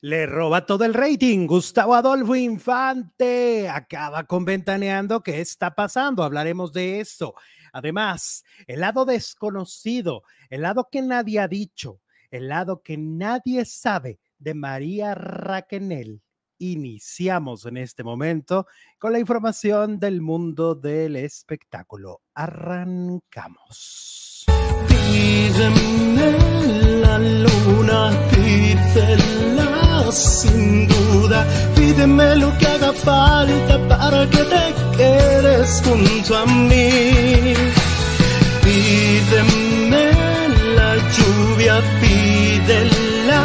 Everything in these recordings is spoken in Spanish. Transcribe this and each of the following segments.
Le roba todo el rating. Gustavo Adolfo Infante acaba con Ventaneando. ¿Qué está pasando? Hablaremos de eso. Además, el lado desconocido, el lado que nadie ha dicho, el lado que nadie sabe de María Raquenel. Iniciamos en este momento con la información del mundo del espectáculo. Arrancamos. La luna, pídela sin duda, pídeme lo que haga falta para que te quedes junto a mí. Pídeme la lluvia, pídela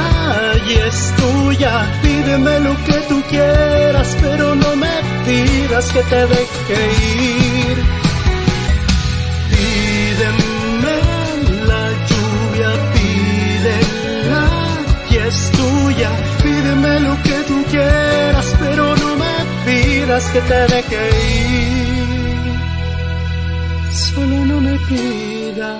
y es tuya, pídeme lo que tú quieras, pero no me pidas que te deje ir. Pídeme lo que tú quieras, pero no me pidas que te deje ir. Solo no me pidas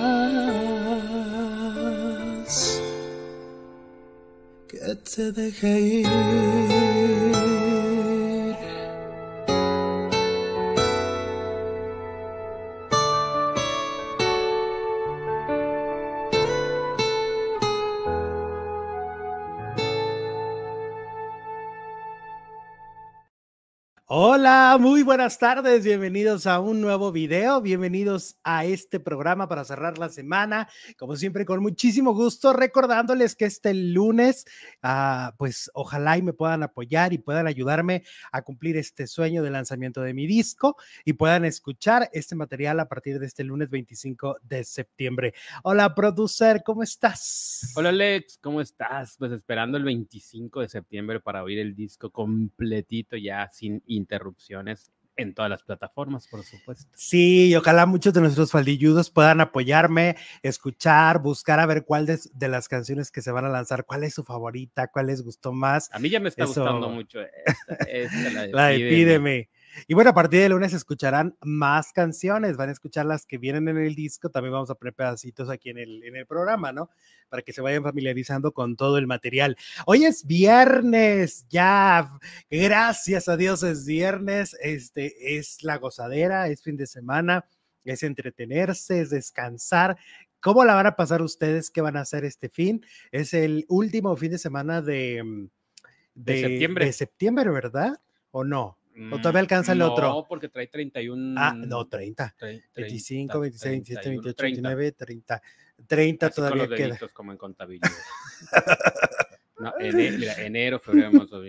que te deje ir. Hola, muy buenas tardes, bienvenidos a un nuevo video, bienvenidos a este programa para cerrar la semana, como siempre con muchísimo gusto, recordándoles que este lunes, ah, pues ojalá y me puedan apoyar y puedan ayudarme a cumplir este sueño de lanzamiento de mi disco y puedan escuchar este material a partir de este lunes 25 de septiembre. Hola, producer, ¿cómo estás? Hola Alex, ¿cómo estás? Pues esperando el 25 de septiembre para oír el disco completito ya sin interrupciones en todas las plataformas, por supuesto. Sí, y ojalá muchos de nuestros faldilludos puedan apoyarme, escuchar, buscar a ver cuál de, de, las canciones que se van a lanzar, cuál es su favorita, cuál les gustó más. A mí ya me está Eso, gustando mucho esta, esta, la de, la de Pídeme. Pídeme. Y bueno, a partir de lunes escucharán más canciones, van a escuchar las que vienen en el disco, también vamos a poner pedacitos aquí en el, en el programa, ¿no? Para que se vayan familiarizando con todo el material. Hoy es viernes, ya, gracias a Dios es viernes, este es la gozadera, es fin de semana, es entretenerse, es descansar. ¿Cómo la van a pasar ustedes? ¿Qué van a hacer este fin? Es el último fin de semana de, de, de septiembre. De septiembre, ¿verdad? ¿O no? ¿O todavía alcanza el no, otro? No, porque trae 31. Ah, no, 30. 30 25, 26, 27, 28, 29, 30. 30 Así todavía con los queda. como en contabilidad. no, enero, mira, enero, febrero, marzo,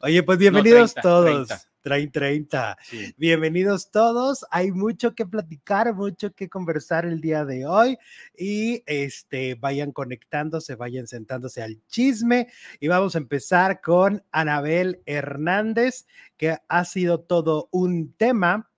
Oye, pues bienvenidos no, 30, todos. 30. Traen 30. Sí. Bienvenidos todos. Hay mucho que platicar, mucho que conversar el día de hoy y este vayan conectándose, vayan sentándose al chisme y vamos a empezar con Anabel Hernández, que ha sido todo un tema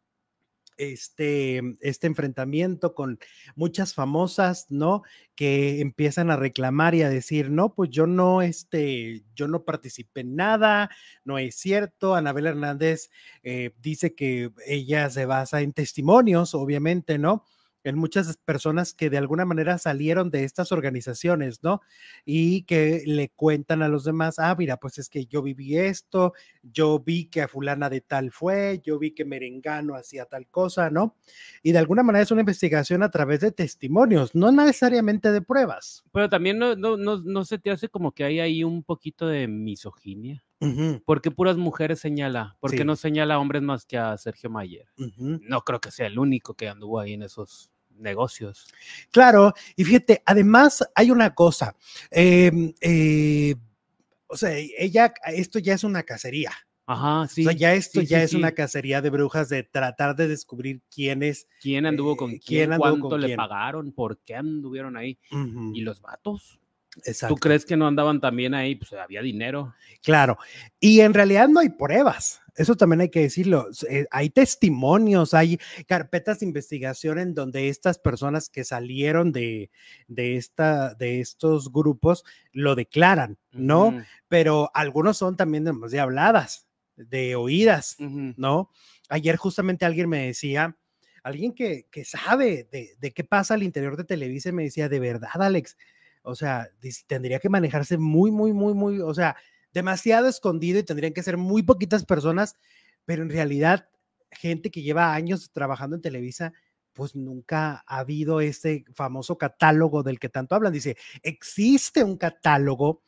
este, este enfrentamiento con muchas famosas, ¿no? Que empiezan a reclamar y a decir, no, pues yo no, este, yo no participé en nada, no es cierto. Anabel Hernández eh, dice que ella se basa en testimonios, obviamente, ¿no? En muchas personas que de alguna manera salieron de estas organizaciones, ¿no? Y que le cuentan a los demás, ah, mira, pues es que yo viví esto, yo vi que a fulana de tal fue, yo vi que Merengano hacía tal cosa, ¿no? Y de alguna manera es una investigación a través de testimonios, no necesariamente de pruebas. Pero también no, no, no, no se te hace como que hay ahí un poquito de misoginia. Uh -huh. ¿Por qué puras mujeres señala? ¿Por qué no señala a hombres más que a Sergio Mayer? Uh -huh. No creo que sea el único que anduvo ahí en esos negocios. Claro, y fíjate, además hay una cosa, eh, eh, o sea, ella, esto ya es una cacería. Ajá, sí. o sea, ya esto sí, ya sí, es sí. una cacería de brujas de tratar de descubrir quién es. ¿Quién anduvo con eh, quién? quién anduvo ¿Cuánto con le quién. pagaron? ¿Por qué anduvieron ahí? ¿Y los vatos? Exacto. ¿Tú crees que no andaban también ahí? Pues había dinero. Claro. Y en realidad no hay pruebas. Eso también hay que decirlo. Eh, hay testimonios, hay carpetas de investigación en donde estas personas que salieron de, de, esta, de estos grupos lo declaran, ¿no? Pero algunos son también de, de habladas, de oídas. ¿no? Ayer justamente alguien me decía, alguien que, que sabe de, de qué pasa al interior de Televisa, me decía, de verdad, Alex, o sea, tendría que manejarse muy, muy, muy, muy, o sea, demasiado escondido y tendrían que ser muy poquitas personas, pero en realidad, gente que lleva años trabajando en Televisa, pues nunca ha habido ese famoso catálogo del que tanto hablan. Dice, existe un catálogo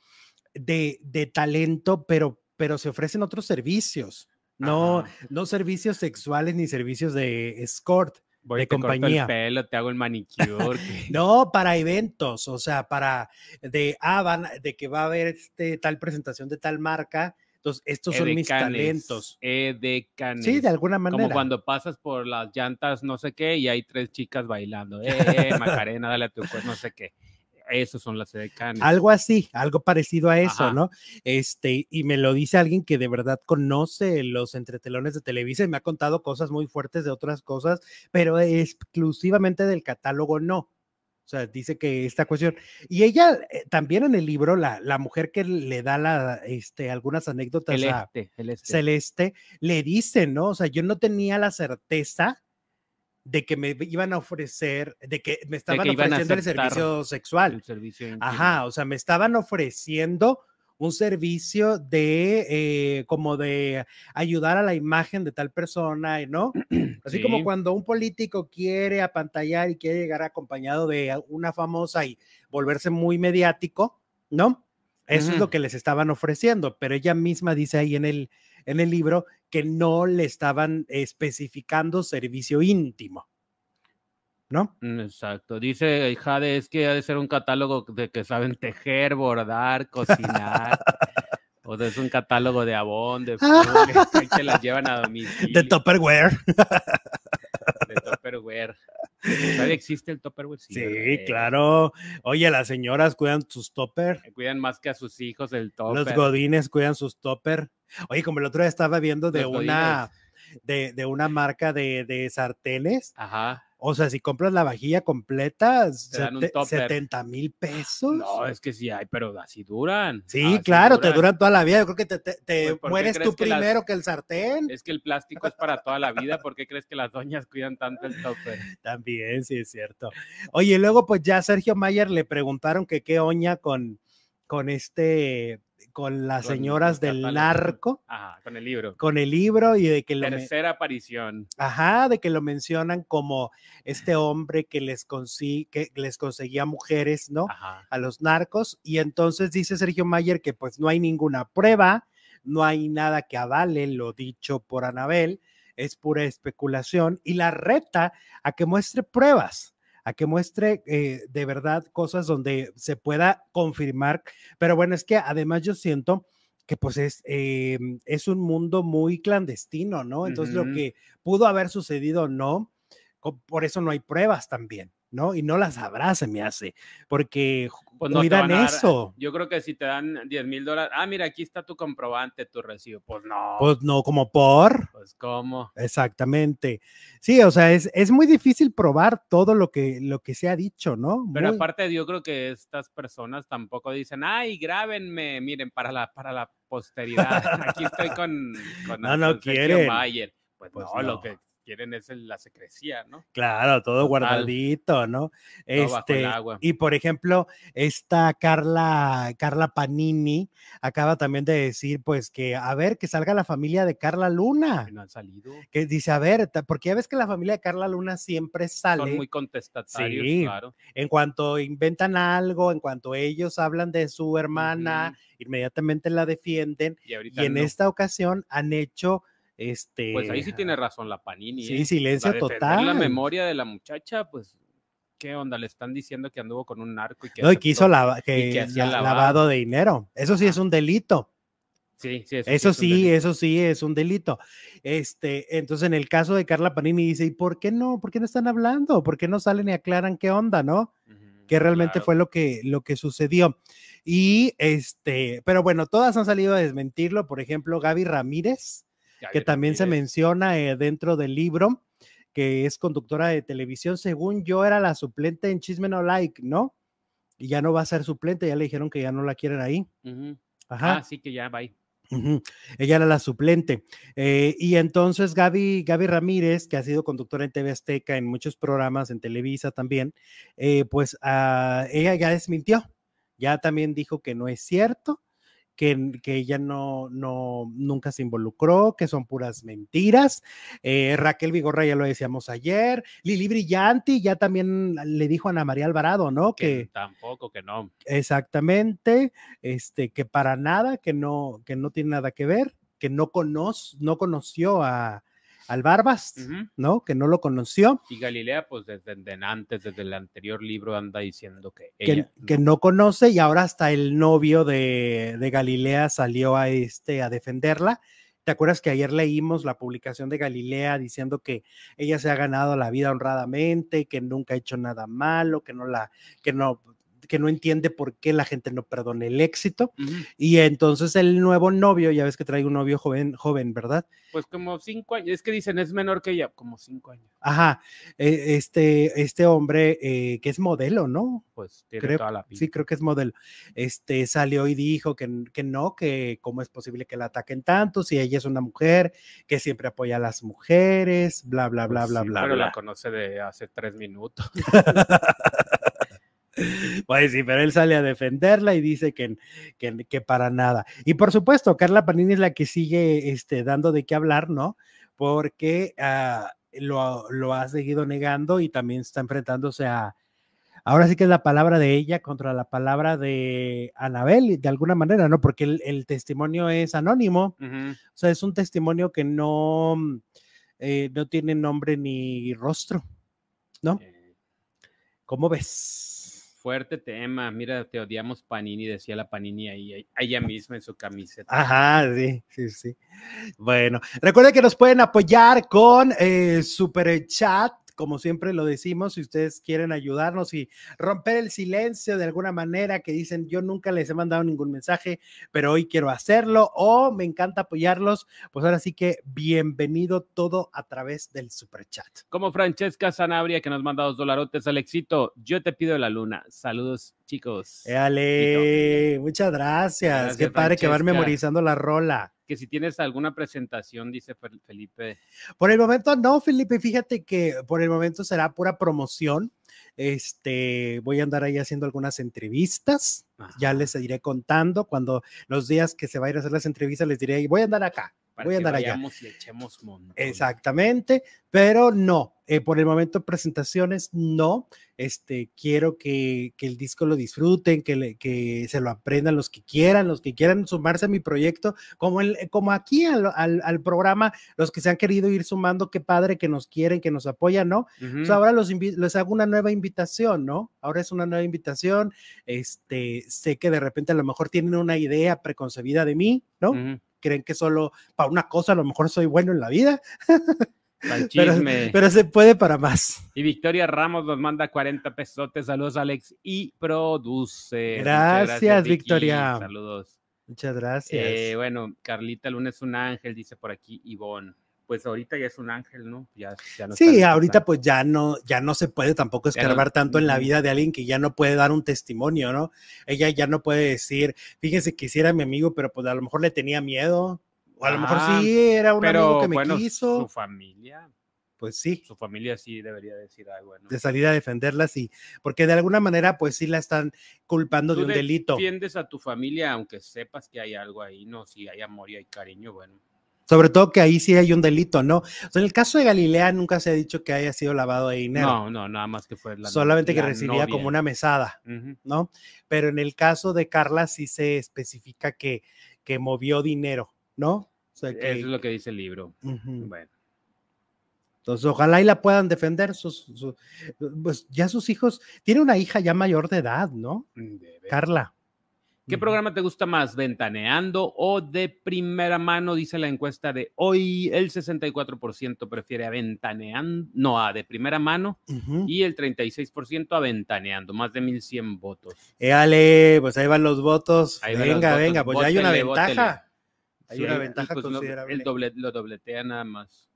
de, de talento, pero, pero se ofrecen otros servicios, no, Ajá. no servicios sexuales ni servicios de escort. Voy de te corto compañía. el pelo, te hago el manicure. No, para eventos, o sea, para de, ah, van, de que va a haber este, tal presentación de tal marca. Entonces, estos son mis talentos. edecanes. Sí, de alguna manera. Como cuando pasas por las llantas, no sé qué, y hay tres chicas bailando. Eh, eh, Macarena, dale a tu cuerpo, no sé qué. Esos son las edecanes. Algo así, algo parecido a eso, Ajá. ¿no? Este, y me lo dice alguien que de verdad conoce los entretelones de Televisa y me ha contado cosas muy fuertes de otras cosas, pero exclusivamente del catálogo no. O sea, dice que esta cuestión. Y ella eh, también en el libro, la, la mujer que le da la, este, algunas anécdotas a este, el este. Celeste, le dice, ¿no? O sea, yo no tenía la certeza de que me iban a ofrecer, de que me estaban ofreciendo el servicio sexual. el servicio íntimo. Ajá, o sea, me estaban ofreciendo un servicio de eh, como de ayudar a la imagen de tal persona, ¿no? Así como cuando un político quiere apantallar y quiere llegar acompañado de una famosa y volverse muy mediático, ¿no? Eso es lo que les estaban ofreciendo, pero ella misma dice ahí en el, en el libro que no le estaban especificando servicio íntimo, ¿no? Mm, Exacto. Dice Jade, es que ha de ser un catálogo de que saben tejer, bordar, cocinar. o sea, es un catálogo de abón, de te las llevan a domicilio. De Tupperware. de Tupperware. ¿Todavía existe el Tupperware? Sí, ¿verdad? claro. Oye, las señoras cuidan sus topper, Eh, Cuidan más que a sus hijos el los Tupper. godines cuidan sus topper. Oye, como el otro día estaba viendo de Los una de, de una marca de, de sartenes, Ajá. O sea, si compras la vajilla completa, dan un sete- topper. 70 mil pesos. No, es que sí hay, pero así duran. Sí, así claro, te duran toda la vida. Yo creo que te, te- te Pues, ¿por qué mueres tú que las- primero que el sartén. Es que el plástico es para toda la vida. ¿Por qué crees que las doñas cuidan tanto el topper? También, sí, es cierto. Oye, luego pues ya a Sergio Mayer le preguntaron que qué oña con, con este, con las Con señoras el del narco, Ajá, con el libro. con el libro y de que lo, Tercera aparición. ajá, de que lo mencionan como este hombre que les, consi- que les conseguía mujeres, ¿no? Ajá. A los narcos. Y entonces dice Sergio Mayer que pues no hay ninguna prueba, no hay nada que avale lo dicho por Anabel, es pura especulación y la reta a que muestre pruebas, a que muestre eh, de verdad cosas donde se pueda confirmar. Pero bueno, es que además yo siento que pues es, eh, es un mundo muy clandestino, ¿no? Entonces lo que pudo haber sucedido o no, por eso no hay pruebas también, ¿no? Y no las habrá, se me hace, porque Pues cuidan dar- eso. Yo creo que si te dan 10 mil dólares, ah, mira, aquí está tu comprobante, tu recibo. Pues no. Pues no, como por. Pues cómo. Exactamente. Sí, o sea, es, es muy difícil probar todo lo que, lo que se ha dicho, ¿no? Pero Muy- aparte, yo creo que estas personas tampoco dicen, ay, grábenme, miren, para la, para la posteridad. Aquí estoy con, con, No, no quieren. Pues, Pues no, no. lo que quieren es la secrecía, ¿no? Claro, todo Total. guardadito, ¿no? Todo bajo el Este, agua. y por ejemplo, esta Carla, Carla Panini acaba también de decir, pues que a ver, que salga la familia de Carla Luna, Que no han salido. que dice, a ver, porque ya ves que la familia de Carla Luna siempre sale Son muy contestatarios, Sí. claro. en cuanto inventan algo, en cuanto ellos hablan de su hermana, inmediatamente la defienden Y y en no. esta ocasión han hecho este Pues ahí sí tiene razón la Panini. sí, ¿eh? silencio defender total. La memoria de la muchacha, pues, ¿qué onda? Le están diciendo que anduvo con un narco y que. no, y que hizo lava- que la- lavado. lavado de dinero. Eso sí es un delito. Sí, sí, Eso es un sí, eso sí es un delito. Este, entonces en el caso de Carla Panini dice, ¿y por qué no? ¿Por qué no están hablando? ¿Por qué no salen y aclaran qué onda, no? Que realmente claro. fue lo que, lo que sucedió. Y este, pero bueno, todas han salido a desmentirlo. Por ejemplo, Gaby Ramírez, que también se menciona eh, dentro del libro, que es conductora de televisión. Según yo, era la suplente en Chisme No Like, ¿no? Y ya no va a ser suplente, ya le dijeron que ya no la quieren ahí. Ujú. Ajá. Ah, sí que ya va ahí. Ujú, Ella era la suplente. Eh, y entonces Gaby, Gaby Ramírez, que ha sido conductora en TV Azteca, en muchos programas, en Televisa también, eh, pues ah, ella ya desmintió. ya también dijo que no es cierto, que, que, ella no, no, nunca se involucró, que son puras mentiras. Eh, Raquel Vigorra ya lo decíamos ayer. Lili Brillanti ya también le dijo a Ana María Alvarado, ¿no? Que, Que, tampoco, que no. exactamente, este, que para nada, que no, que no tiene nada que ver, que no, conoce, no conoció a, al Barbas. ¿no? Que no lo conoció. Y Galilea, pues desde, desde antes, desde el anterior libro, anda diciendo que que, ella. que no conoce y ahora hasta el novio de, de Galilea salió a, este, a defenderla. ¿Te acuerdas que ayer leímos la publicación de Galilea diciendo que ella se ha ganado la vida honradamente, que nunca ha hecho nada malo, que no la, que no, que no entiende por qué la gente no perdona el éxito? Y entonces el nuevo novio, ya ves que trae un novio joven, joven, ¿verdad? Pues como cinco años. Es que dicen, es menor que ella, como cinco años. Ajá, eh, este, este hombre eh, que es modelo, ¿no? Pues tiene creo, toda la pinta. sí, creo que es modelo. Este salió y dijo que, que no, que cómo es posible que la ataquen tanto si ella es una mujer que siempre apoya a las mujeres, bla, bla, bla, Pues bla, sí, bla, Pero bla. la conoce de hace tres minutos. Pues sí, pero él sale a defenderla y dice que, que, que para nada. Y por supuesto, Carla Panini es la que sigue este, dando de qué hablar, ¿no? Porque ah, lo, lo ha seguido negando y también está enfrentándose a, ahora sí que es la palabra de ella contra la palabra de Anabel, de alguna manera, ¿no? Porque el, el testimonio es anónimo, o sea, es un testimonio que no, eh, no tiene nombre ni rostro, ¿no? ¿Cómo ves? Fuerte tema. Mira, te odiamos Panini, decía la Panini ahí, ella misma en su camiseta. Ajá, sí, sí, sí. Bueno, recuerden que nos pueden apoyar con eh, Super Chat, como siempre lo decimos, si ustedes quieren ayudarnos y romper el silencio de alguna manera, que dicen yo nunca les he mandado ningún mensaje, pero hoy quiero hacerlo, o me encanta apoyarlos, pues ahora sí que bienvenido todo a través del Super Chat. Como Francesca Sanabria, que nos manda dos dolarotes al éxito. Yo te pido la luna. Saludos, chicos. Muchas gracias. Gracias, Qué padre que van memorizando la rola. Que si tienes alguna presentación, dice Fel- Felipe. Por el momento no, Felipe, fíjate que por el momento será pura promoción. Este, voy a andar ahí haciendo algunas entrevistas. Ya les iré contando cuando los días que se vayan a hacer las entrevistas les diré, voy a andar acá. Para voy a que andar allá. y echemos. Exactamente, pero no, eh, por el momento presentaciones no. Este, quiero que, que el disco lo disfruten, que, le- que se lo aprendan los que quieran, los que quieran sumarse a mi proyecto, como, el, como aquí al, al- al programa, los que se han querido ir sumando, qué padre que nos quieren, que nos apoyan, ¿no? Pues ahora los les hago una nueva invitación, ¿no? Ahora es una nueva invitación. Este, sé que de repente a lo mejor tienen una idea preconcebida de mí, ¿no? Creen que solo para una cosa a lo mejor soy bueno en la vida, pero, se puede para más. Y Victoria Ramos nos manda 40 pesotes. Saludos, Alex. Y produce. Gracias. Victoria. Saludos. Muchas gracias. Eh, bueno, Carlita Luna es un ángel, dice por aquí Ivonne. Pues ahorita ya es un ángel, ¿no? Ya, ya no sí, ahorita pues ya no, ya no se puede tampoco no- escarbar tanto en la vida de alguien que ya no puede dar un testimonio, ¿no? Ella ya no puede decir, fíjense que sí era mi amigo, pero pues a lo mejor le tenía miedo, o a lo mejor Ah, sí era un amigo que me bueno, quiso, su familia, pues sí, su familia sí debería decir algo, ¿no? de salir a defenderla, sí, porque de alguna manera pues sí la están culpando de un delito, defiendes a tu familia aunque sepas que hay algo ahí, ¿no? Si hay amor y hay cariño, bueno. Sobre todo que ahí sí hay un delito, ¿no? O sea, en el caso de Galilea nunca se ha dicho que haya sido lavado de dinero, No, no, nada más que fue la solamente que recibía como una mesada. ¿no? Pero en el caso de Carla sí se especifica que, que movió dinero, ¿no? O sea, que, Eso es lo que dice el libro. Bueno, Entonces, ojalá y la puedan defender. Sus, su- pues ya sus hijos, tiene una hija ya mayor de edad, ¿no? ver. Carla. ¿Qué programa te gusta más, ventaneando o de primera mano? Dice la encuesta de hoy, el 64% prefiere a ventaneando, no, a de primera mano, Ujú. y el 36% a ventaneando, más de 1100 votos. Éale, pues ahí van los votos. Ahí van los venga, votos. venga, pues ya hay una Bótele, ventaja. Hay Sí, una ventaja pues considerable. doble, lo dobletea nada más.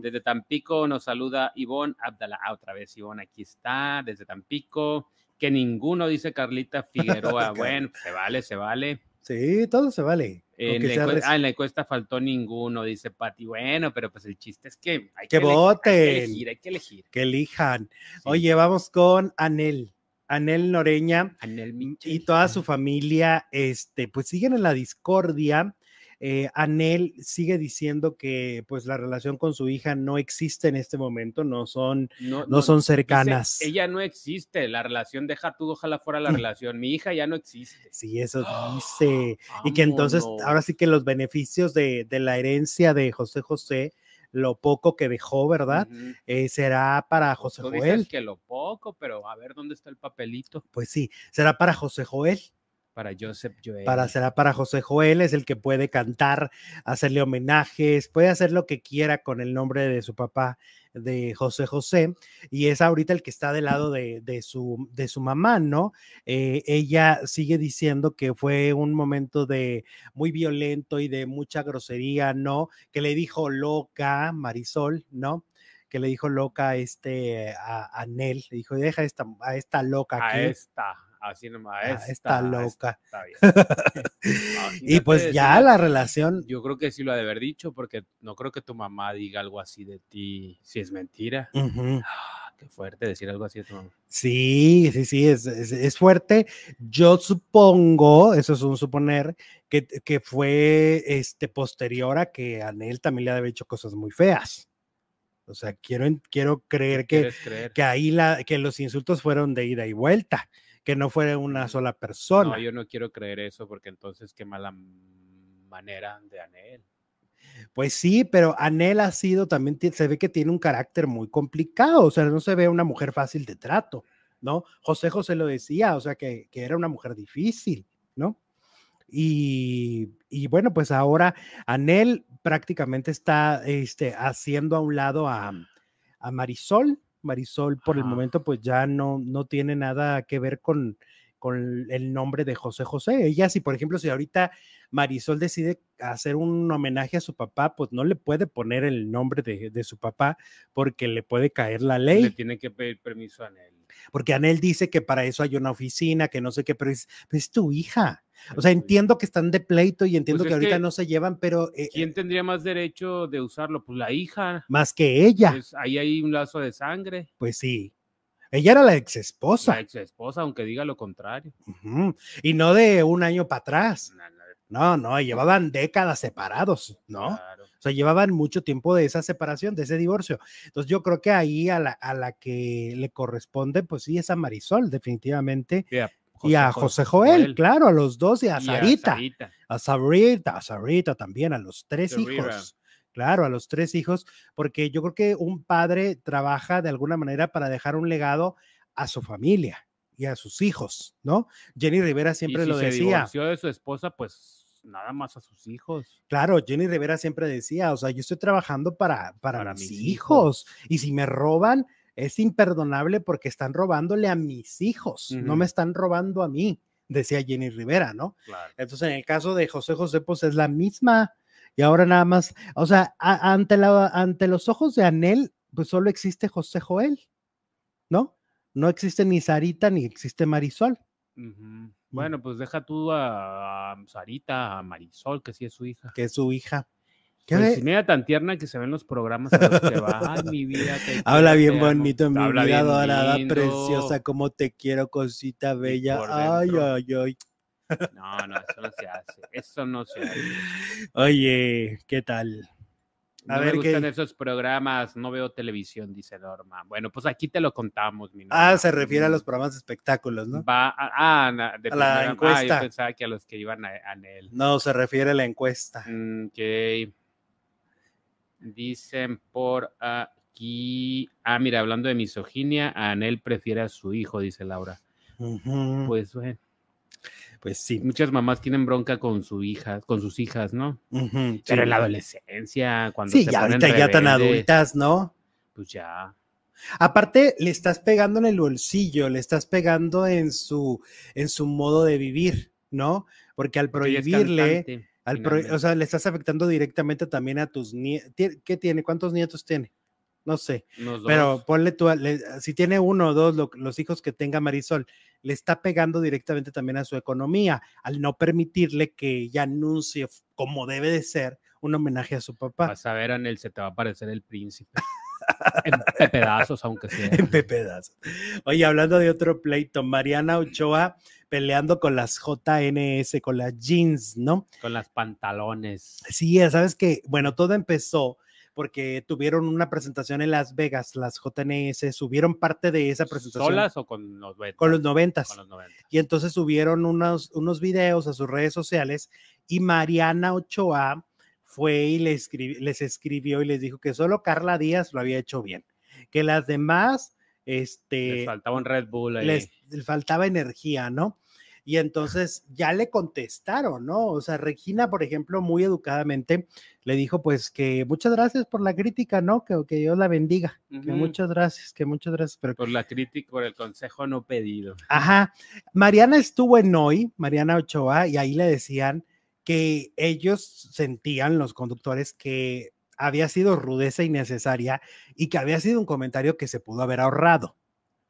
Desde Tampico nos saluda Ivonne Abdala. Ah, otra vez Ivonne, aquí está, desde Tampico. Que ninguno, dice Carlita Figueroa. bueno, se vale, se vale. Sí, todo se vale. En la, sea encue- res- ah, en la encuesta faltó ninguno, dice Pati. Bueno, pero pues el chiste es que hay Que Hay voten. que elegir, hay que elegir. que elijan. Sí. Oye, vamos con Anel. Anel Noreña Anel y toda su familia, este, pues siguen en la discordia. Eh, Anel sigue diciendo que pues la relación con su hija no existe en este momento, no son, no, no son dice, cercanas. ella no existe, la relación, deja tú, ojalá fuera la Mm. relación. Mi hija ya no existe. Sí, eso dice. Y que entonces, ahora sí que los beneficios de, de la herencia de José José, lo poco que dejó, ¿verdad? Eh, será para José Tú Joel. dices que lo poco, pero a ver dónde está el papelito Pues sí, será para José Joel. Para Joseph Joel. Para, será para José Joel, es el que puede cantar, hacerle homenajes, puede hacer lo que quiera con el nombre de su papá, de José José, y es ahorita el que está del lado de, de su, de su mamá, ¿no? Eh, ella sigue diciendo que fue un momento de muy violento y de mucha grosería, ¿no? Que le dijo loca, Marisol, ¿no? Que le dijo loca a este, a, a Nel, le dijo, deja esta, a esta loca a aquí. esta, así nomás, a a esta, a loca. Está bien. Y pues ya decirle- la relación, Yo creo que sí lo ha de haber dicho, porque no creo que tu mamá diga algo así de ti, si es mentira. Ah, qué fuerte decir algo así de tu mamá. Sí, sí, sí, es, es- es fuerte. Yo supongo, eso es un suponer, que, que fue este posterior a que Anel también le había hecho cosas muy feas. O sea, quiero, quiero creer que, que ahí la, que los insultos fueron de ida y vuelta, que no fue una sola persona. No, yo no quiero creer eso, porque entonces qué mala manera de Anel. Pues sí, pero Anel ha sido también, se ve que tiene un carácter muy complicado, o sea, no se ve una mujer fácil de trato, ¿no? José José lo decía, o sea, que, que era una mujer difícil, ¿no? Y, y bueno, pues ahora Anel prácticamente está este, haciendo a un lado a, a Marisol. Marisol por el momento pues ya no, no tiene nada que ver con, con el nombre de José José. Ella, si por ejemplo, si ahorita Marisol decide hacer un homenaje a su papá, pues no le puede poner el nombre de, de su papá porque le puede caer la Le ley. tiene que pedir permiso a Anel. Porque Anel dice que para eso hay una oficina, que no sé qué, pero es, es tu hija. O sea, entiendo que están de pleito y entiendo Pues que ahorita que, no se llevan, pero eh, ¿Quién tendría más derecho de usarlo? Pues la hija. más que ella, Pues, ahí hay un lazo de sangre. pues sí. Ella era la ex La esposa ex esposa, aunque diga lo contrario. y no de un año para atrás. No, no, llevaban décadas separados, ¿no? claro. O sea, llevaban mucho tiempo de esa separación, de ese divorcio. Entonces yo creo que ahí a la, a la que le corresponde, pues sí, es a Marisol, definitivamente. Y y a José Joel, claro, a los dos y a y Sarita. Sarita. a Sabrita, a Sabrita también, a los tres Sarita. hijos. Claro, a los tres hijos, porque yo creo que un padre trabaja de alguna manera para dejar un legado a su familia y a sus hijos, ¿no? Jenny Rivera Y siempre si lo se decía. divorció de su esposa, pues nada más a sus hijos. Claro, Jenny Rivera siempre decía, o sea, yo estoy trabajando para, para, Para mis, mis hijos. y si me roban, es imperdonable porque están robándole a mis hijos, no me están robando a mí, decía Jenny Rivera, ¿no? Claro. Entonces, en el caso de José José, pues es la misma. Y ahora nada más, o sea, a- ante, la, ante los ojos de Anel, pues solo existe José Joel, ¿no? No existe ni Sarita ni existe Marisol. Ujú. Bueno, pues deja tú a, a Sarita, a Marisol, que sí es su hija. que es su hija. ¿Qué Pues si mira tan tierna que se ven los programas a los que va. Ay, mi vida. te Habla bien amo". bonito, mi Habla vida dorada, preciosa, como te quiero, cosita bella. Ay, ay, ay. No, no, eso no se hace. Eso no se hace. Oye, ¿qué tal? A No ver, me ¿qué- gustan esos programas, no veo televisión, dice Norma. Bueno, pues aquí te lo contamos, mi Ah, Norma. se refiere a los programas de espectáculos, ¿no? Va a, ah, na- de A la primera- Ah, encuesta. yo pensaba que a los que iban a, a él. No, se refiere a la encuesta. Mm, Ok. Dicen por aquí. Ah, mira, hablando de misoginia, Anel prefiere a su hijo, dice Laura. Pues, Pues bueno, sí. muchas mamás tienen bronca con su hija, con sus hijas, ¿no? Pero sí. en la adolescencia, cuando Sí, se ya ponen ahorita ya tan adultas, ¿no? Pues ya. Aparte, le estás pegando en el bolsillo, le estás pegando en su, en su modo de vivir, ¿no? Porque al prohibirle, al pro- o sea, le estás afectando directamente también a tus nietos. ¿Qué tiene? ¿Cuántos nietos tiene? No sé, pero ponle tú, le- si tiene uno o dos, lo- los hijos que tenga Marisol, le está pegando directamente también a su economía, al no permitirle que ella anuncie como debe de ser un homenaje a su papá. Vas a ver, Anel, se te va a aparecer el príncipe. En pedazos, aunque sea. en pedazos. Oye, hablando de otro pleito, Mariana Ochoa peleando con las JNS, con las jeans, ¿no? Con las pantalones. Sí, ya sabes que, bueno, todo empezó porque tuvieron una presentación en Las Vegas, las JNS, subieron parte de esa presentación. ¿Solas o con los Con los noventas. Con los 90. Y entonces subieron unos, unos videos a sus redes sociales y Mariana Ochoa fue y les escribió y les dijo que solo Carla Díaz lo había hecho bien, que las demás, este, Les faltaba un Red Bull ahí. les, les faltaba energía, ¿no? Y entonces ya le contestaron, ¿no? O sea, Regina, por ejemplo, muy educadamente le dijo, pues que muchas gracias por la crítica, ¿no? Que, que Dios la bendiga, que muchas gracias, que muchas gracias, pero Por la crítica, por el consejo no pedido. Ajá. Mariana estuvo en hoy, Mariana Ochoa, y ahí le decían que ellos sentían, los conductores, que había sido rudeza innecesaria y que había sido un comentario que se pudo haber ahorrado.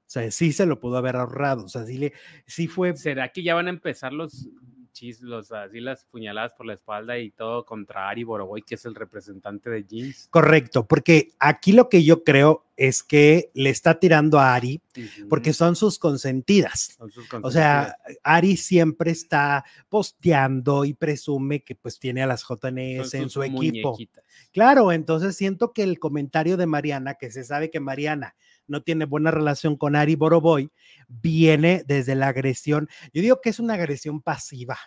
O sea, sí se lo pudo haber ahorrado. O sea, sí, le, sí fue. ¿Será que ya van a empezar los chis, los, así las puñaladas por la espalda y todo contra Ari Boroboy, que es el representante de Jeans? Correcto, porque aquí lo que yo creo es que le está tirando a Ari porque son sus consentidas. Son sus O sea, Ari siempre está posteando y presume que pues tiene a las consentidas. JNS en su equipo. muñequitas. Claro, entonces siento que el comentario de Mariana, que se sabe que Mariana no tiene buena relación con Ari Boroboy, viene desde la agresión. Yo digo que es una agresión pasiva.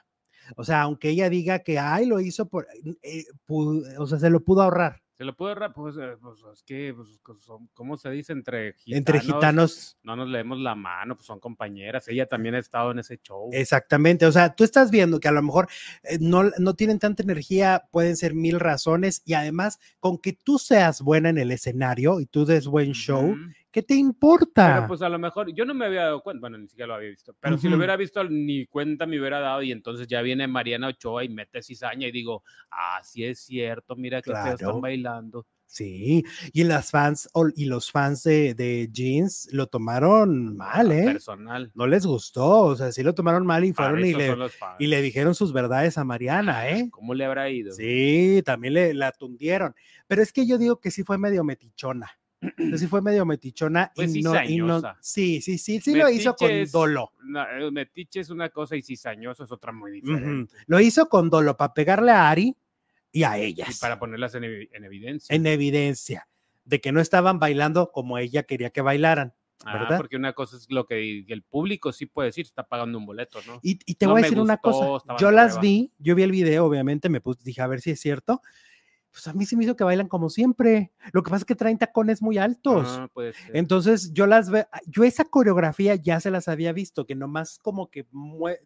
O sea, aunque ella diga que, ay, lo hizo por, eh, pu- o sea, se lo pudo ahorrar. Se lo puedo ahorrar, pues, eh, pues, es que, pues, son- ¿cómo se dice? Entre gitanos. Entre gitanos, No nos leemos la mano, pues son compañeras. Ella también ha estado en ese show. exactamente. O sea, tú estás viendo que a lo mejor eh, no, no tienen tanta energía, pueden ser mil razones, y además, con que tú seas buena en el escenario y tú des buen show, Ujú. ¿Qué te importa? Pero pues a lo mejor, yo no me había dado cuenta, bueno, ni siquiera lo había visto, pero si lo hubiera visto, ni cuenta me hubiera dado y entonces ya viene Mariana Ochoa y mete cizaña y digo, ah, sí es cierto, mira que Claro. están bailando. Sí, y las fans y los fans de, de Jeans lo tomaron mal, ¿eh? Personal. No les gustó, o sea, sí lo tomaron mal y fueron y le, y le dijeron sus verdades a Mariana, ¿eh? ¿Cómo le habrá ido? Sí, también le la tundieron. Pero es que yo digo que sí fue medio metichona. Sí fue medio metichona Pues y, no, y no- sí, sí, sí, sí lo hizo con Metiche es- dolo. metiche es una cosa y cizañoso es otra muy diferente. Lo hizo con dolo para pegarle a Ari y a Y ellas. para ponerlas en, evi- en evidencia. en evidencia de que no estaban bailando como ella quería que bailaran. Ah, ¿verdad? porque una cosa es lo que el público sí puede decir, está pagando un boleto, ¿no? Y, y te No voy a decir una cosa, yo las vi, yo vi el video, obviamente, me puse, dije a ver si es cierto. Pues a mí se me hizo que bailan como siempre. Lo que pasa es que traen tacones muy altos. Ah, puede ser. Entonces yo las veo, yo esa coreografía ya se las había visto, que nomás como que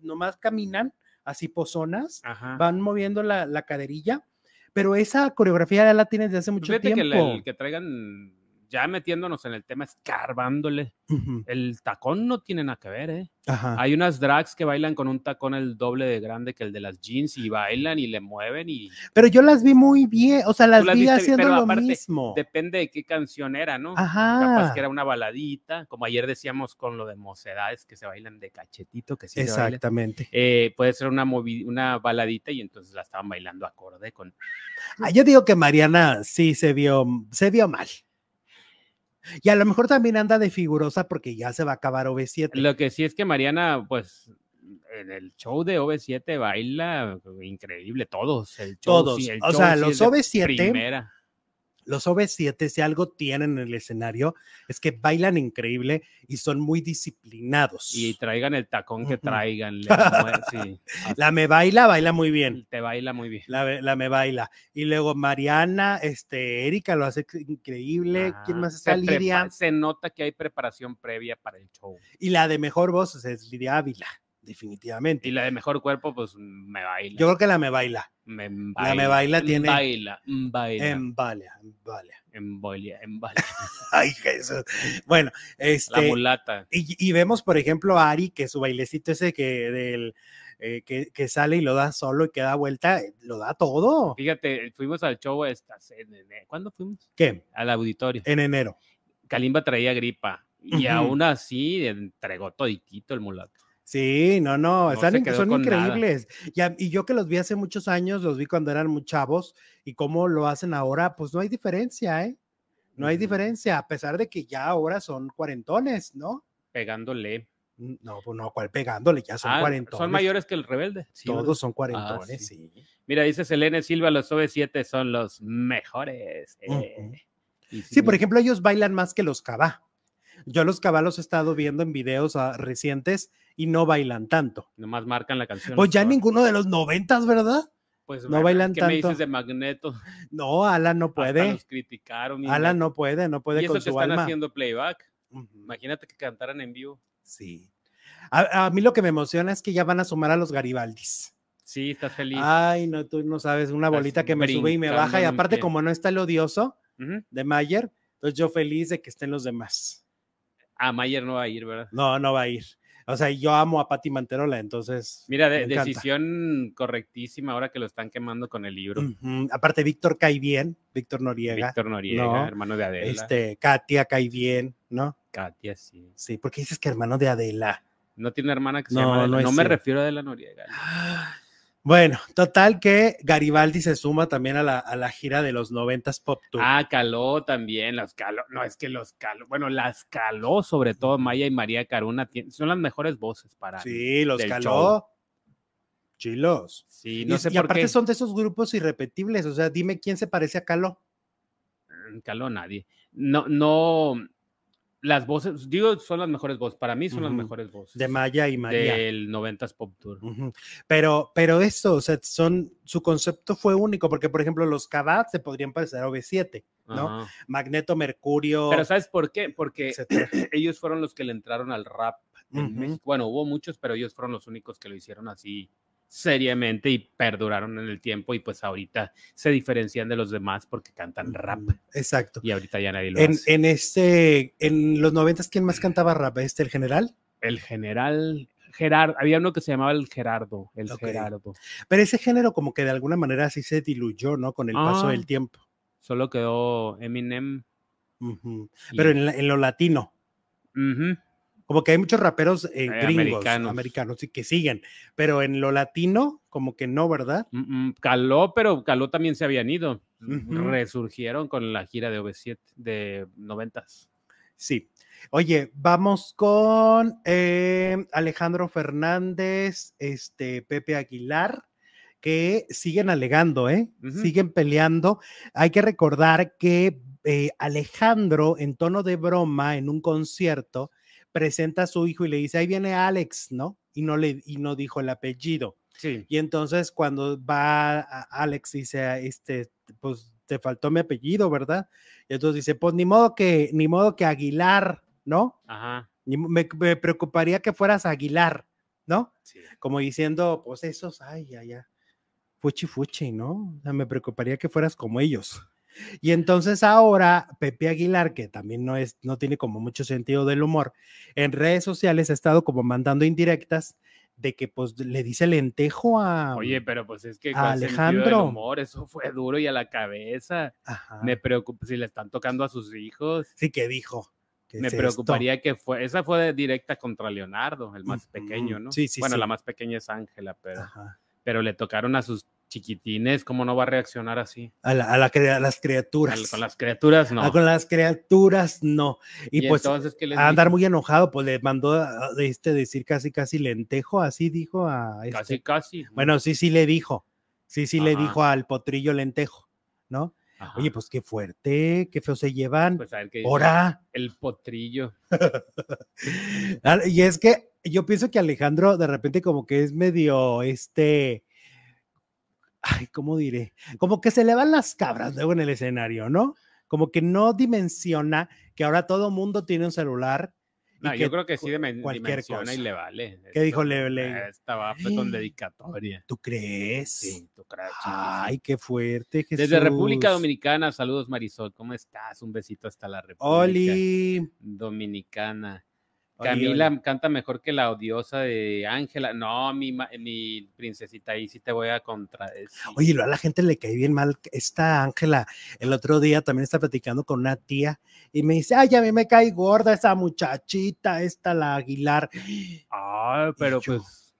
nomás caminan así pozonas, Ajá. van moviendo la, la caderilla, pero esa coreografía ya la tienes desde hace mucho Fíjate que tiempo. el, el que traigan, ya metiéndonos en el tema, escarbándole, el tacón no tiene nada que ver, ¿eh? Ajá. Hay unas drags que bailan con un tacón el doble de grande que el de las jeans y bailan y le mueven y Pero yo las vi muy bien, o sea, las las vi viste, haciendo pero lo aparte, mismo. depende de qué canción era, ¿no? Ajá. Capaz que era una baladita, como ayer decíamos con lo de mocedades que se bailan de cachetito, que sí. Exactamente. Eh, puede ser una, una baladita y entonces la estaban bailando acorde con... Ah, yo digo que Mariana sí se vio, se vio mal. Y a lo mejor también anda de figurosa porque ya se va a acabar OV7. Lo que sí es que Mariana, pues, en el show de OV7 baila increíble, todos. El show, Todos. sí, el O show sea, sí los es de OV7 primera. Los OV7, si algo tienen en el escenario, es que bailan increíble y son muy disciplinados. Y traigan el tacón que traigan. sí, La me baila, baila muy bien. te baila muy bien. La, la me baila. Y luego Mariana, este, Erika lo hace increíble. ¿Quién Ah, más se está? prepa- Lidia. Se nota que hay preparación previa para el show. Y la de mejor voz es Lidia Ávila, definitivamente. Y la de mejor cuerpo, pues me baila. Yo creo que la me baila. me la me baila tiene- Baila, baila. En baila, en baila. Embolia, embolia. Ay, Jesús. Bueno, La este. mulata. Y, y vemos, por ejemplo, a Ari, que su bailecito ese que del eh, que, que sale y lo da solo y que da vuelta, lo da todo. Fíjate, fuimos al show estas, en- en- ¿cuándo fuimos? ¿Qué? Al auditorio. En enero. Kalimba traía gripa y aún así entregó toditito el mulato. Sí, no, no, No están son increíbles. Y, a- y yo que los vi hace muchos años, los vi cuando eran muy chavos y cómo lo hacen ahora, pues no hay diferencia, ¿eh? No hay diferencia, a pesar de que ya ahora son cuarentones, ¿no? Pegándole. No, pues no, cual pegándole, ya son Ah, cuarentones. son mayores que el rebelde. Sí, Todos son cuarentones, sí. sí. Mira, dice Selene Silva, los OV7 son los mejores. eh. Sí, por ejemplo, ellos bailan más que los cabá. Yo los cabá los he estado viendo en videos ah, recientes y no bailan tanto. Nomás marcan la canción. Pues ya ninguno de los noventas, ¿verdad? Pues, no bueno, bailan ¿Qué me tanto. dices de Magneto? No, Alan no Hasta puede. los criticaron. Alan no- no puede, no puede y eso con que su están alma. haciendo playback. Imagínate que cantaran en vivo. Sí. A, a mí lo que me emociona es que ya van a sumar a los Garibaldis. Sí, estás feliz. Ay, no, tú no sabes, una Estás bolita que me sube y me baja. Y aparte, como no está el odioso de Mayer, entonces yo feliz de que estén los demás. Ah, Mayer no va a ir, ¿verdad? No, no va a ir. O sea, yo amo a Pati Manterola, entonces. Mira, de- decisión correctísima ahora que lo están quemando con el libro. Aparte, Víctor cae bien, Víctor Noriega. Víctor Noriega, No, hermano de Adela. Este, Katia cae bien, ¿no? Katia, sí. Sí, porque dices que hermano de Adela. No tiene hermana que se No, llama Adela. no No, me cierto. refiero a Adela Noriega. Bueno, total que Garibaldi se suma también a la, a la gira de los noventas Pop Tour. Ah, Caló también, los Caló. No, es que los Caló, bueno, las Caló, sobre todo Maya y María Caruna, son las mejores voces para. sí, los caló. show. Chilos. Sí, Y- no sé y, por aparte qué. son de esos grupos irrepetibles. O sea, dime quién se parece a Caló. Mm, Caló nadie. No, no. Las voces, digo, son las mejores voces. Para mí son las mejores voces. De Maya y María. Del 90s Pop Tour. Pero, pero esto, o sea, son, su concepto fue único, porque por ejemplo, los Cabat se podrían parecer a OV7, ¿no? Ajá. Magneto, Mercurio, Pero ¿sabes por qué? Porque etcétera. ellos fueron los que le entraron al rap en. México. Bueno, hubo muchos, pero ellos fueron los únicos que lo hicieron así seriamente y perduraron en el tiempo y pues ahorita se diferencian de los demás porque cantan rap Exacto. y ahorita ya nadie lo En, hace. en este, en los noventas, ¿quién más cantaba rap? ¿Este, el general? El general Gerardo, había uno que se llamaba el Gerardo, el. Gerardo. Pero ese género como que de alguna manera así se diluyó, ¿no? Con el paso Ah. del tiempo. Solo quedó Eminem. Pero en, en lo latino. Como que hay muchos raperos eh, Eh, gringos, americanos. americanos. que siguen, pero en lo latino, como que no, ¿verdad? Mm, mm, Caló, pero Caló también se habían ido. Resurgieron con la gira de OV7 de noventas. Sí. Oye, vamos con eh, Alejandro Fernández, este Pepe Aguilar, que siguen alegando, ¿eh? Siguen peleando. Hay que recordar que eh, Alejandro, en tono de broma, en un concierto, presenta a su hijo y le dice, ahí viene Alex, ¿no? Y no, le, y no dijo el apellido. Sí. Y entonces cuando va a- Alex dice, este, pues te faltó mi apellido, ¿verdad? Y entonces dice, pues ni modo que, ni modo que Aguilar, ¿no? Ajá. Ni mo- me, me preocuparía que fueras Aguilar, ¿no? Sí. Como diciendo, pues esos, ay, ya, ya, fuchi, fuchi, ¿no? O sea, me preocuparía que fueras como ellos. Y entonces ahora Pepe Aguilar, que también no es, no tiene como mucho sentido del humor, en redes sociales ha estado como mandando indirectas de que pues le dice lentejo a Oye, pero pues es que a ¿cuál sentido del Alejandro. humor, eso fue duro y a la cabeza. Ajá, Me preocupa si le están tocando a sus hijos. sí que dijo. ¿qué Me es esto? preocuparía que fue, esa fue de directa contra Leonardo, el más pequeño, ¿no? sí, sí, bueno, sí. la más pequeña es Ángela, pero, Ajá. pero le tocaron a sus chiquitines, ¿cómo no va a reaccionar así? A, la- a la a las criaturas. con las criaturas, no. Ah, con las criaturas, no. Y, y pues entonces, ¿qué les a andar muy enojado, pues le mandó a- a- este decir casi casi lentejo, así dijo a este. Casi, casi. Bueno, sí, sí le dijo. Sí, sí le dijo al potrillo lentejo, ¿no? Ajá. Oye, pues qué fuerte, qué feo se llevan. pues a ver qué dice. Ahora. El potrillo. Ah, Y es que yo pienso que Alejandro de repente como que es medio este, ay, ¿cómo diré? Como que se le van las cabras luego en el escenario, ¿no? Como que no dimensiona que ahora todo mundo tiene un celular. No, yo creo que sí cualquier dimensiona y cosa. le vale. ¿Qué dijo? Esto- Le- le- Estaba con dedicatoria. ¿Tú crees? Sí, tú crees. Ay, qué fuerte. Desde República Jesús. Dominicana, saludos Marisol, ¿cómo estás? Un besito hasta la República Oli. Dominicana. Camila canta mejor que la odiosa de Ángela. No, mi, mi princesita, ahí sí te voy a contradecir. Oye, a la gente le cae bien mal. Esta Ángela, el otro día también está platicando con una tía y me dice, ay, a mí me cae gorda esa muchachita, esta la Aguilar. Ah, pero yo, pues.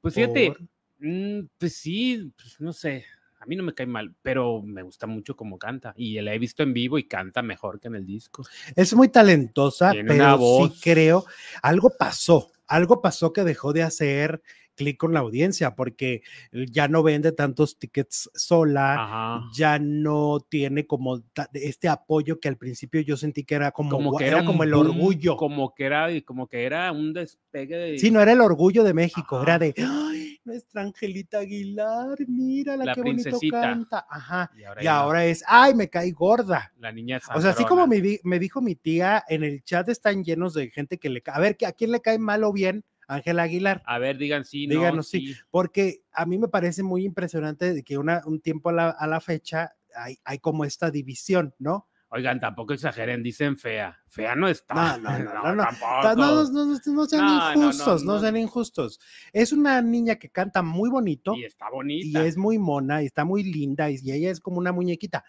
Pues fíjate, Por- mm, pues sí, pues no sé. A mí no me cae mal, pero me gusta mucho cómo canta. Y la he visto en vivo y canta mejor que en el disco. Es muy talentosa, Tiene pero voz. sí creo, algo pasó, algo pasó que dejó de hacer clic con la audiencia, porque ya no vende tantos tickets sola, Ajá. ya no tiene como este apoyo que al principio yo sentí que era como, que era, como el boom, orgullo. Como que era, como que era un despegue de. Sí, no era el orgullo de México, Ajá. era de, ay, nuestra Angelita Aguilar, mírala, La qué bonito princesita. canta. Ajá. Y ahora, Y ahora es, ay, me caí gorda. la niña O sea, así como me, di- me dijo mi tía, en el chat están llenos de gente que le ca- A ver, ¿a quién le cae mal o bien Ángela Aguilar? A ver, digan sí, no, Díganos sí. Porque a mí me parece muy impresionante de que una, un tiempo a la, a la fecha hay, hay como esta división, ¿no? Oigan, tampoco exageren, dicen fea. Fea no está. No, no, no, no, no. tampoco. Ta- No, no, no, no, no sean injustos, no, sean injustos. Es una niña que canta muy bonito Y está y bonita. es muy mona y está muy linda y, y ella es como una muñequita.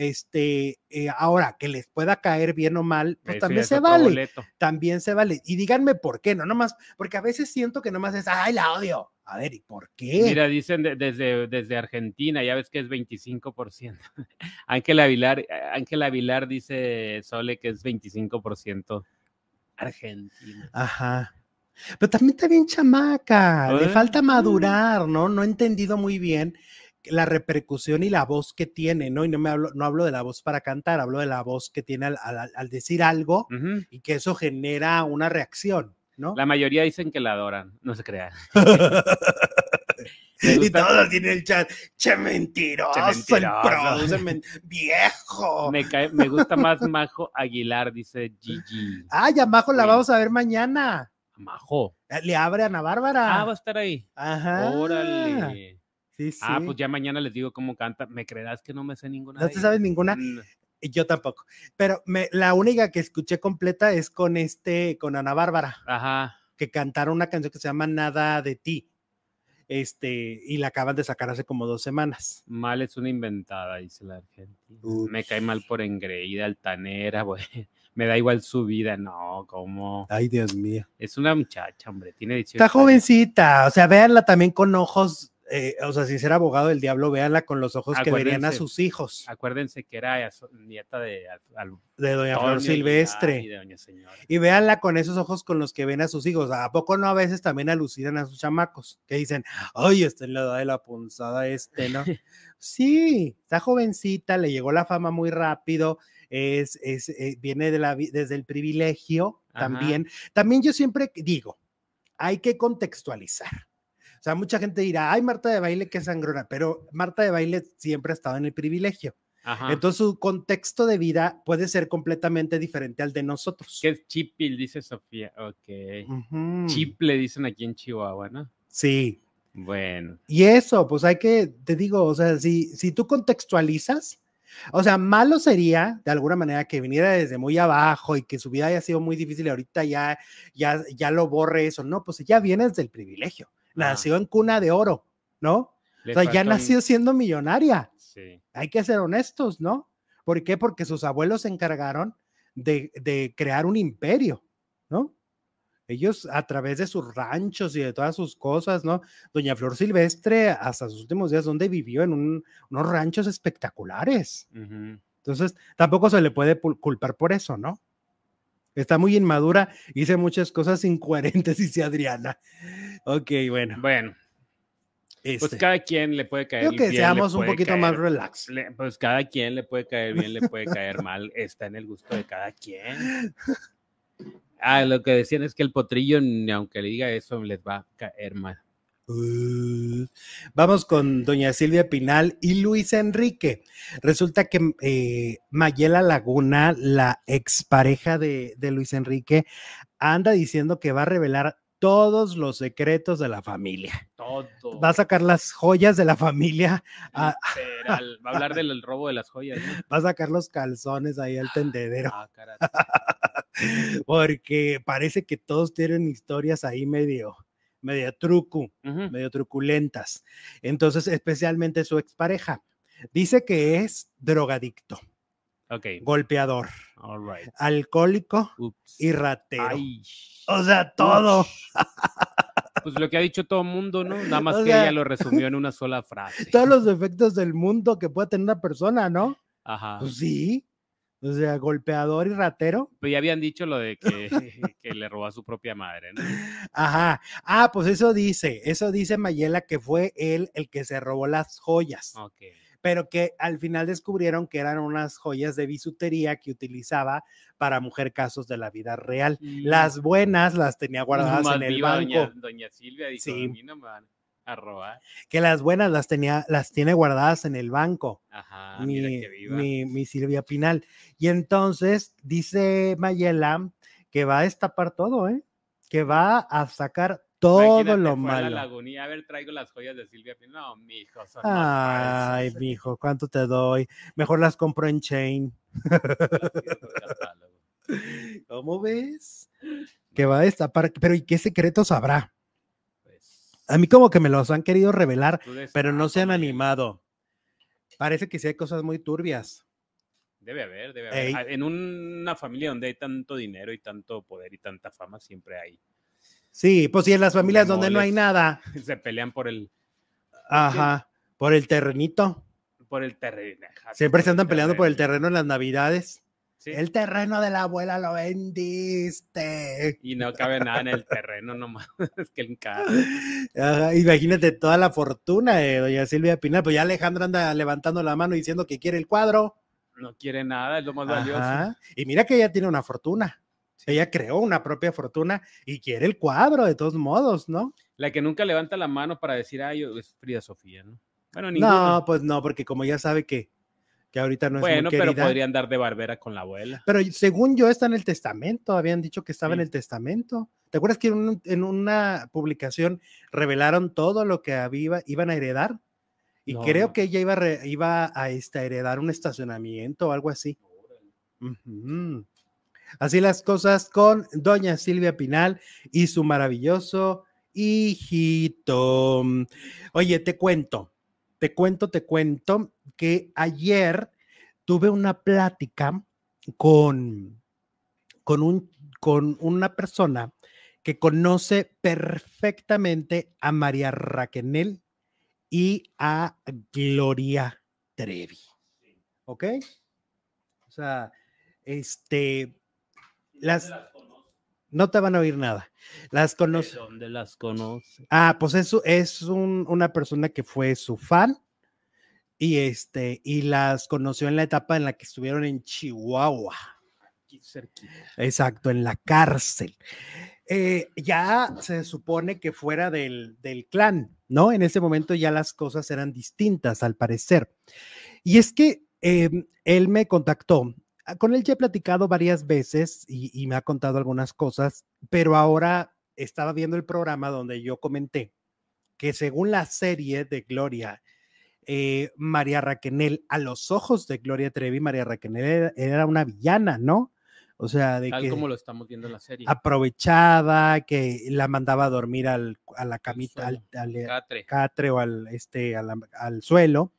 Este, eh, ahora que les pueda caer bien o mal, pues también se vale. boleto. también se vale. Y díganme por qué, no nomás, porque a veces siento que nomás es, ay, la odio. A ver, ¿y por qué? Mira, dicen de- desde, desde Argentina, ya ves que es 25%. Ángela Avilar, Ángela Avilar dice Sole que es 25% Argentina. Ajá. Pero también está bien chamaca, le falta madurar, ¿no? No he entendido muy bien la repercusión y la voz que tiene, ¿no? Y no me hablo, no hablo de la voz para cantar, hablo de la voz que tiene al, al- al decir algo y que eso genera una reacción, ¿no? La mayoría dicen que la adoran, no se crean. Y todos tienen el chat, che mentiroso, Che mentiroso". men- viejo. Me, cae- me gusta más Majo Aguilar, dice Gigi. Ah, ya Majo la Sí. vamos a ver mañana. Majo. Eh, Le abre a Ana Bárbara. Ah, va a estar ahí. Ajá. Órale. Sí, sí. Ah, pues ya mañana les digo cómo canta. ¿Me creerás que no me sé ninguna? ¿No te sabes ninguna? Mm, Yo tampoco. Pero me, la única que escuché completa es con este, con Ana Bárbara, Ajá. que cantaron una canción que se llama Nada de ti. Este, y la acaban de sacar hace como dos semanas. Mal es una inventada, dice la Argentina. Me cae mal por engreída, altanera, güey. Me da igual su vida. No, como. Ay, Dios mío. Es una muchacha, hombre. Tiene 18 Está años. jovencita, o sea, véanla también con ojos, eh, o sea, sin ser abogado del diablo, véanla con los ojos que verían a sus hijos, Acuérdense que era nieta de Al- de Doña Flor Silvestre. Y de Doña Señora. Y véanla con esos ojos con los que ven a sus hijos. ¿A poco no a veces también alucinan a sus chamacos? Que dicen, ay, está en la edad de la punzada este, ¿no? sí, está jovencita, le llegó la fama muy rápido, es, es, eh, viene de la, desde el privilegio Ajá. también. También yo siempre digo, hay que contextualizar. O sea, mucha gente dirá, ay, Marta de baile, qué sangrona, pero Marta de baile siempre ha estado en el privilegio. Ajá. Entonces, su contexto de vida puede ser completamente diferente al de nosotros. ¿Qué es chipil? Dice Sofía. Ok. Ujú. Chip le dicen aquí en Chihuahua, ¿no? Sí. Bueno. Y eso, pues hay que, te digo, o sea, si, si tú contextualizas, o sea, malo sería de alguna manera que viniera desde muy abajo y que su vida haya sido muy difícil y ahorita ya, ya, ya lo borre eso. No, pues ya viene desde el privilegio. Nació en cuna de oro, ¿no? le o sea, ya nació siendo millonaria. Sí. Hay que ser honestos, ¿no? ¿Por qué? Porque sus abuelos se encargaron de, de crear un imperio, ¿no? Ellos a través de sus ranchos y de todas sus cosas, ¿no? Doña Flor Silvestre, hasta sus últimos días, donde vivió en un- unos ranchos espectaculares. Entonces, tampoco se le puede culpar por eso, ¿no? Está muy inmadura, hice muchas cosas incoherentes, dice Adriana. Ok, bueno. Bueno, pues este, cada quien le puede caer creo que bien, seamos un poquito más relax. le- pues cada quien le puede caer bien, le puede caer mal, está en el gusto de cada quien. Ah, lo que decían es que el potrillo, ni aunque le diga eso, les va a caer mal. Uh, vamos con doña Silvia Pinal y Luis Enrique. Resulta que eh, Mayela Laguna, la expareja de, de Luis Enrique, anda diciendo que va a revelar todos los secretos de la familia. Todo. Va a sacar las joyas de la familia, Literal. Va a hablar del robo de las joyas. ¿no? va a sacar los calzones ahí al tendedero, Ah, porque parece que todos tienen historias ahí medio, medio truco. Ujú. medio truculentas. Entonces, especialmente su expareja. Dice que es drogadicto, Ok. golpeador, All right. alcohólico y ratero. Ay. O sea, todo. Pues lo que ha dicho todo el mundo, ¿no? Nada más O que sea- ella lo resumió en una sola frase. Todos los defectos del mundo que puede tener una persona, ¿no? Ajá. Pues sí. O sea, golpeador y ratero. Pues ya habían dicho lo de que, que le robó a su propia madre, ¿no? Ajá. Ah, pues eso dice, eso dice Mayela que fue él el que se robó las joyas, Ok. pero que al final descubrieron que eran unas joyas de bisutería que utilizaba para mujer casos de la vida real. Las buenas las tenía guardadas Más en el banco, Doña, doña Silvia dijo, Sí. a mí no me van a robar. que las buenas las tenía, las tiene guardadas en el banco. Ajá, mi, mira que viva. mi, mi Silvia Pinal. Y entonces dice Mayela que va a destapar todo, ¿eh? Que va a sacar todo Imagínate, lo fue a la malo. a ver, traigo las joyas de Silvia Pinal. No, mijo, son más Ay, falsas. mijo, ¿cuánto te doy? Mejor las compro en chain. ¿Cómo ves? Que va a destapar, pero ¿y qué secretos habrá? A mí como que me los han querido revelar, pero no se han animado. Parece que sí hay cosas muy turbias. Debe haber, debe haber. Ey. Ah, En una familia donde hay tanto dinero y tanto poder y tanta fama, siempre hay. Sí, pues sí, en las familias donde no hay nada. Se pelean por el, Ajá, por el terrenito. por el terreno. Siempre se andan peleando por el terreno en las navidades. Sí, El terreno de la abuela lo vendiste. Y no cabe nada en el terreno nomás. es que. Ajá, imagínate toda la fortuna de doña Silvia Pinal. Pues ya Alejandra anda levantando la mano diciendo que quiere el cuadro. No quiere nada, es lo más valioso. Y mira que ella tiene una fortuna. Ella creó una propia fortuna y quiere el cuadro de todos modos, ¿no? La que nunca levanta la mano para decir, ay, es Frida Sofía, ¿no? Bueno, ninguna. No, pues no, porque como ya sabe que, que ahorita no es bueno, muy pero querida. podría andar de barbera con la abuela. Pero según yo está en el testamento, habían dicho que estaba en el testamento. ¿Te acuerdas que en, un- en una publicación revelaron todo lo que había, iban a heredar? Y No, creo que ella iba, re- iba a este, heredar un estacionamiento o algo así. Así las cosas con doña Silvia Pinal y su maravilloso hijito. Oye, te cuento, te cuento, te cuento que ayer tuve una plática con, con, un, con una persona que conoce perfectamente a María Raquenel y a Gloria Trevi. ¿Ok? O sea, este, las, no te van a oír nada. Las ¿De conoce. dónde las conoce? Ah, pues eso es un- una persona que fue su fan y este y las conoció en la etapa en la que estuvieron en Chihuahua. Exacto, en la cárcel. Eh, ya se supone que fuera del, del clan, ¿no? En ese momento ya las cosas eran distintas, al parecer. Y es que em, él me contactó. ah, Con él ya he platicado varias veces y me ha contado algunas cosas, pero ahora estaba viendo el programa donde yo comenté que según la serie de Gloria, eh, María Raquenel, a los ojos de Gloria Trevi, María Raquenel era, era una villana, ¿no? O sea, de Tal que como lo estamos viendo en la serie. aprovechaba, que la mandaba a dormir al, a la camita, al, al- Catre. catre o al, este, a la- al suelo,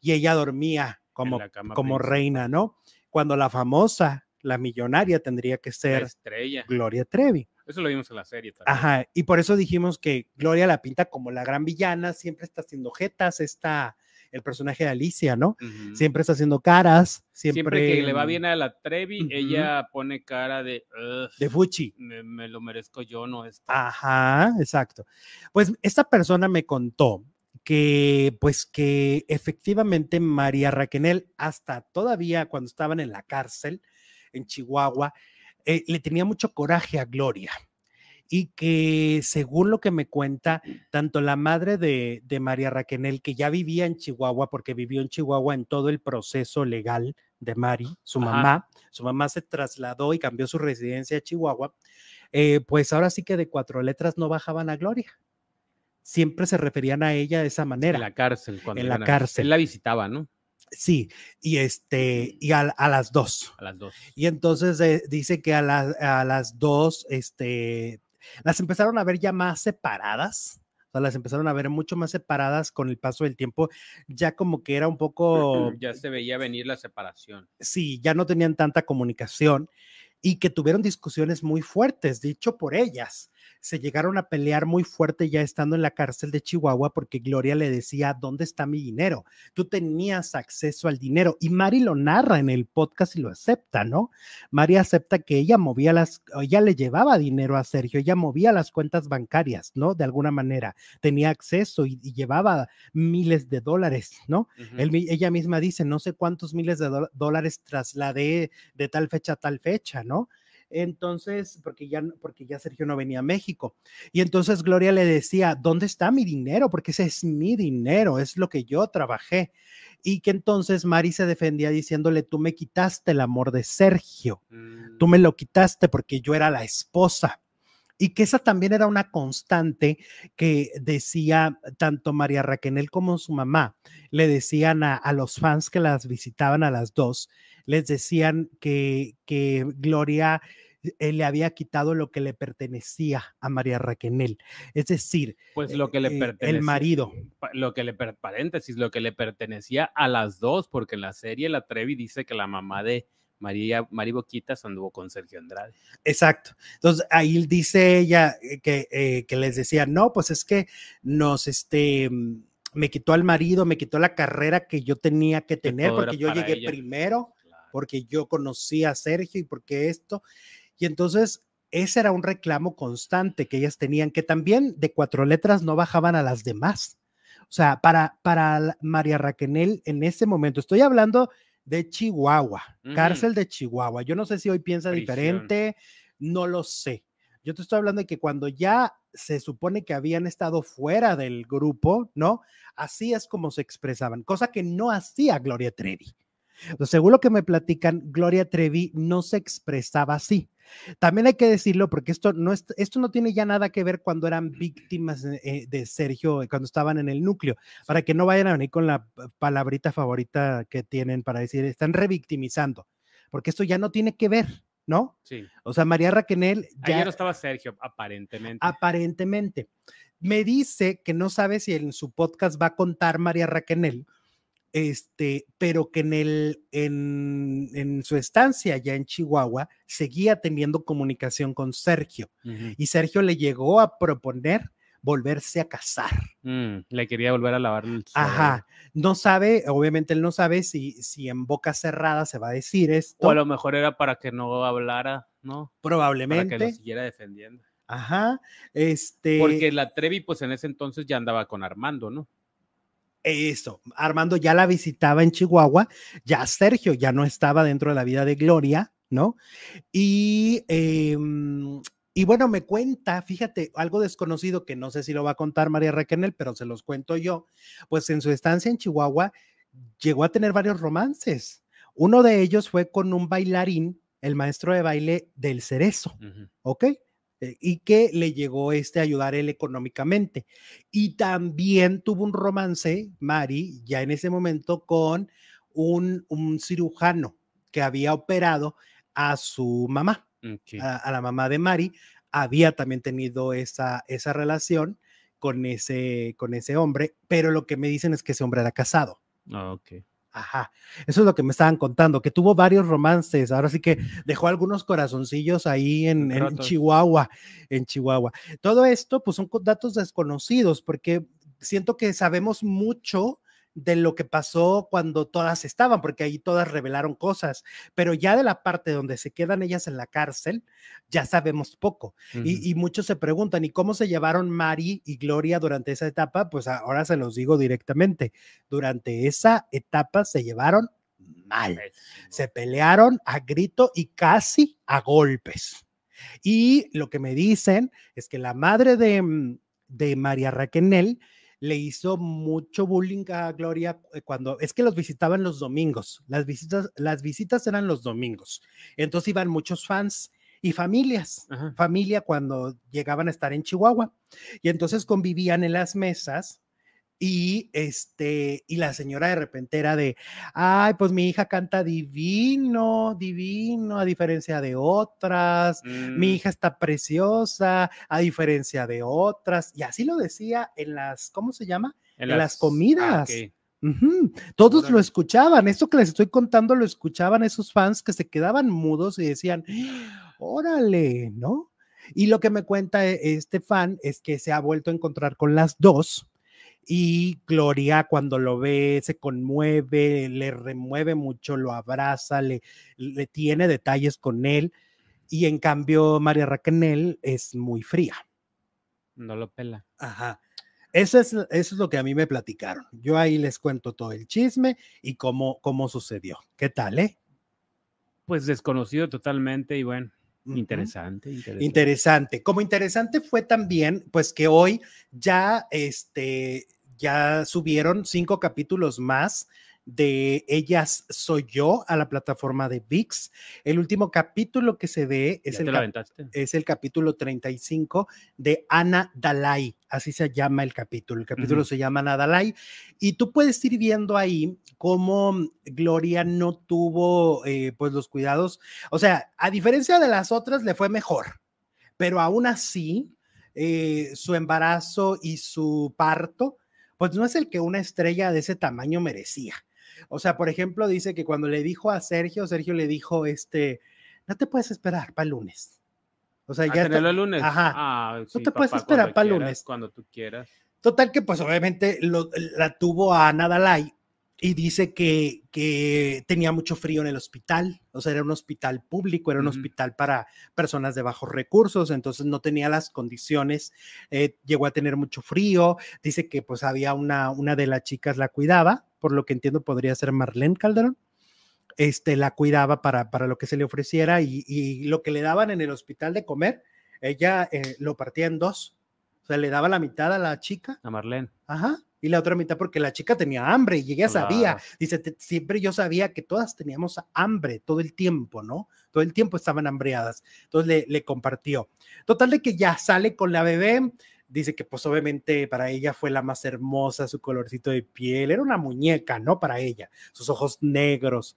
y ella dormía como, como reina, ¿no? Cuando la famosa, la millonaria, tendría que ser estrella. Gloria Trevi. Eso lo vimos en la serie también. Ajá, y por eso dijimos que Gloria la pinta como la gran villana, siempre está haciendo jetas, está el personaje de Alicia, ¿no? Siempre está haciendo caras, siempre, Siempre, que le va bien a la Trevi, ella pone cara de, "Ugh, de Fuchi. me, me lo merezco yo, no es Ajá, exacto. Pues esta persona me contó que, pues que efectivamente María Raquenel, hasta todavía cuando estaban en la cárcel en Chihuahua, eh, le tenía mucho coraje a Gloria. Y que según lo que me cuenta, tanto la madre de, de María Raquenel, que ya vivía en Chihuahua, porque vivió en Chihuahua en todo el proceso legal de Mari, su Ajá. mamá, su mamá se trasladó y cambió su residencia a Chihuahua, eh, pues ahora sí que de cuatro letras no bajaban a Gloria. Siempre se referían a ella de esa manera. en la cárcel. Cuando En la a- cárcel. Él la visitaba, ¿no? Sí, y este, y a, a las dos. A las dos. Y entonces eh, dice que a, la- a las dos, este, las empezaron a ver ya más separadas. O sea, las empezaron a ver mucho más separadas con el paso del tiempo, ya como que era un poco, Ya se veía venir la separación. sí, ya no tenían tanta comunicación y que tuvieron discusiones muy fuertes, dicho por ellas. Se llegaron a pelear muy fuerte ya estando en la cárcel de Chihuahua porque Gloria le decía, ¿dónde está mi dinero? Tú tenías acceso al dinero y Mari lo narra en el podcast y lo acepta, ¿no? Mari acepta que ella movía las, ella le llevaba dinero a Sergio, ella movía las cuentas bancarias, ¿no? De alguna manera, tenía acceso y, llevaba miles de dólares, ¿no? ella misma dice, no sé cuántos miles de dólares trasladé de tal fecha a tal fecha, ¿no? Entonces, porque ya, porque ya Sergio no venía a México. Y entonces Gloria le decía, ¿dónde está mi dinero? Porque ese es mi dinero, es lo que yo trabajé. Y que entonces Mari se defendía diciéndole, tú me quitaste el amor de Sergio, tú me mm. lo quitaste porque yo era la esposa. Y que esa también era una constante que decía tanto María Raquel como su mamá, le decían a, a los fans que las visitaban a las dos, les decían que, que Gloria eh, le había quitado lo que le pertenecía a María Raquenel. Es decir, pues lo que le eh, el marido. Lo que le, paréntesis, lo que le pertenecía a las dos, porque en la serie la Trevi dice que la mamá de María, Mari Boquitas anduvo con Sergio Andrade. Exacto. Entonces ahí dice ella eh, que, que les decía, no, pues es que nos, este, mm, me quitó al marido, me quitó la carrera que yo tenía que tener, porque yo llegué primero porque yo conocí a Sergio y porque esto. Y entonces ese era un reclamo constante que ellas tenían, que también de cuatro letras no bajaban a las demás. O sea, para, para María Raquenel en ese momento, estoy hablando de Chihuahua, cárcel de Chihuahua. Yo no sé si hoy piensa diferente, no lo sé. Yo te estoy hablando de que cuando ya se supone que habían estado fuera del grupo, ¿no? Así es como se expresaban, cosa que no hacía Gloria Trevi. Según lo que me platican, Gloria Trevi no se expresaba así. También hay que decirlo porque esto no, esto no tiene ya nada que ver cuando eran víctimas eh, de Sergio, cuando estaban en el núcleo, para que no vayan a venir con la palabrita favorita que tienen para decir, están revictimizando, porque esto ya no tiene que ver, ¿no? Sí. O sea, María Raquenel ya... no estaba Sergio, aparentemente. Aparentemente. Me dice que no sabe si en su podcast va a contar María Raquenel este, pero que en, el, en, en, su estancia ya en Chihuahua seguía teniendo comunicación con Sergio y Sergio le llegó a proponer volverse a casar. Mm, le quería volver a lavar el Ajá, no sabe, obviamente él no sabe si, si en boca cerrada se va a decir esto. O a lo mejor era para que no hablara, ¿no? Probablemente. Para que lo siguiera defendiendo. Ajá, este. Porque la Trevi, pues en ese entonces ya andaba con Armando, ¿no? Eso, Armando ya la visitaba en Chihuahua, ya Sergio ya no estaba dentro de la vida de Gloria, ¿no? Y, em, y bueno, me cuenta, fíjate, algo desconocido que no sé si lo va a contar María Raquel, pero se los cuento yo, pues en su estancia en Chihuahua llegó a tener varios romances. Uno de ellos fue con un bailarín, el maestro de baile del Cerezo, ¿ok? Eh, y que le llegó este a ayudar él económicamente. Y también tuvo un romance, Mari, ya en ese momento, con un, un cirujano que había operado a su mamá, a, la mamá de Mari, había también tenido esa, esa relación con ese, con ese hombre, pero lo que me dicen es que ese hombre era casado. Ah, ok. Ajá, eso es lo que me estaban contando, que tuvo varios romances, ahora sí que dejó algunos corazoncillos ahí en, en Chihuahua, en Chihuahua. Todo esto, pues son datos desconocidos, porque siento que sabemos mucho de lo que pasó cuando todas estaban, porque ahí todas revelaron cosas, pero ya de la parte donde se quedan ellas en la cárcel, ya sabemos poco. y, muchos se preguntan, ¿y cómo se llevaron Mari y Gloria durante esa etapa? Pues ahora se los digo directamente, durante esa etapa se llevaron mal, se pelearon a grito y casi a golpes. Y lo que me dicen es que la madre de, mm, de María Raquel le hizo mucho bullying a Gloria eh, cuando es que los visitaban los domingos. Las visitas, las visitas eran los domingos. Entonces iban muchos fans y familias, familia cuando llegaban a estar en Chihuahua. Y entonces convivían en las mesas y este, y la señora de repente era de, ay, pues mi hija canta divino, divino, a diferencia de otras, mi mm. hija está preciosa, a diferencia de otras, y así lo decía en las, ¿cómo se llama? En, las, ah, comidas. Todos lo escuchaban, esto que les estoy contando lo escuchaban esos fans que se quedaban mudos y decían, órale, ¿no? Y lo que me cuenta e, este fan es que se ha vuelto a encontrar con las dos y Gloria cuando lo ve se conmueve, le remueve mucho, lo abraza, le, le tiene detalles con él y en cambio María Raquel es muy fría. No lo pela. Ajá. Eso es, eso es lo que a mí me platicaron. Yo ahí les cuento todo el chisme y cómo, cómo sucedió. ¿Qué tal, eh? Pues desconocido totalmente y bueno, interesante, interesante. Interesante. Como interesante fue también, pues que hoy ya, este, ya subieron cinco capítulos más de Ellas Soy Yo a la plataforma de VIX. El último capítulo que se ve es ¿Ya el, cap- es el capítulo 35 de Ana Dalai, así se llama el capítulo. El capítulo se llama Ana Dalai y tú puedes ir viendo ahí cómo Gloria no tuvo eh, pues los cuidados, o sea, a diferencia de las otras le fue mejor, pero aún así eh, su embarazo y su parto pues no es el que una estrella de ese tamaño merecía. O sea, por ejemplo, dice que cuando le dijo a Sergio, Sergio le dijo, este, no te puedes esperar para el lunes. O sea, ¿A ya está- tenerlo el lunes? Ajá. Ah, sí, te puedes esperar para el lunes. Cuando tú quieras. Total que pues obviamente lo- la tuvo a Ana Dalai y dice que, que tenía mucho frío en el hospital, o sea, era un hospital público, era un hospital para personas de bajos recursos, entonces no tenía las condiciones, eh, llegó a tener mucho frío, dice que pues había una, una de las chicas la cuidaba, por lo que entiendo podría ser Marlene Calderón, este, la cuidaba para, para lo que se le ofreciera y, y lo que le daban en el hospital de comer, ella eh, lo partía en dos, o sea, le daba la mitad a la chica A Marlene. Ajá. Y la otra mitad porque la chica tenía hambre y ella sabía. Dice, "Te- siempre yo sabía que todas teníamos hambre todo el tiempo, ¿no? Todo el tiempo estaban hambreadas. Entonces le, le compartió. Total de que ya sale con la bebé. Dice que pues obviamente para ella fue la más hermosa, su colorcito de piel. Era una muñeca, ¿no? Para ella. Sus ojos negros.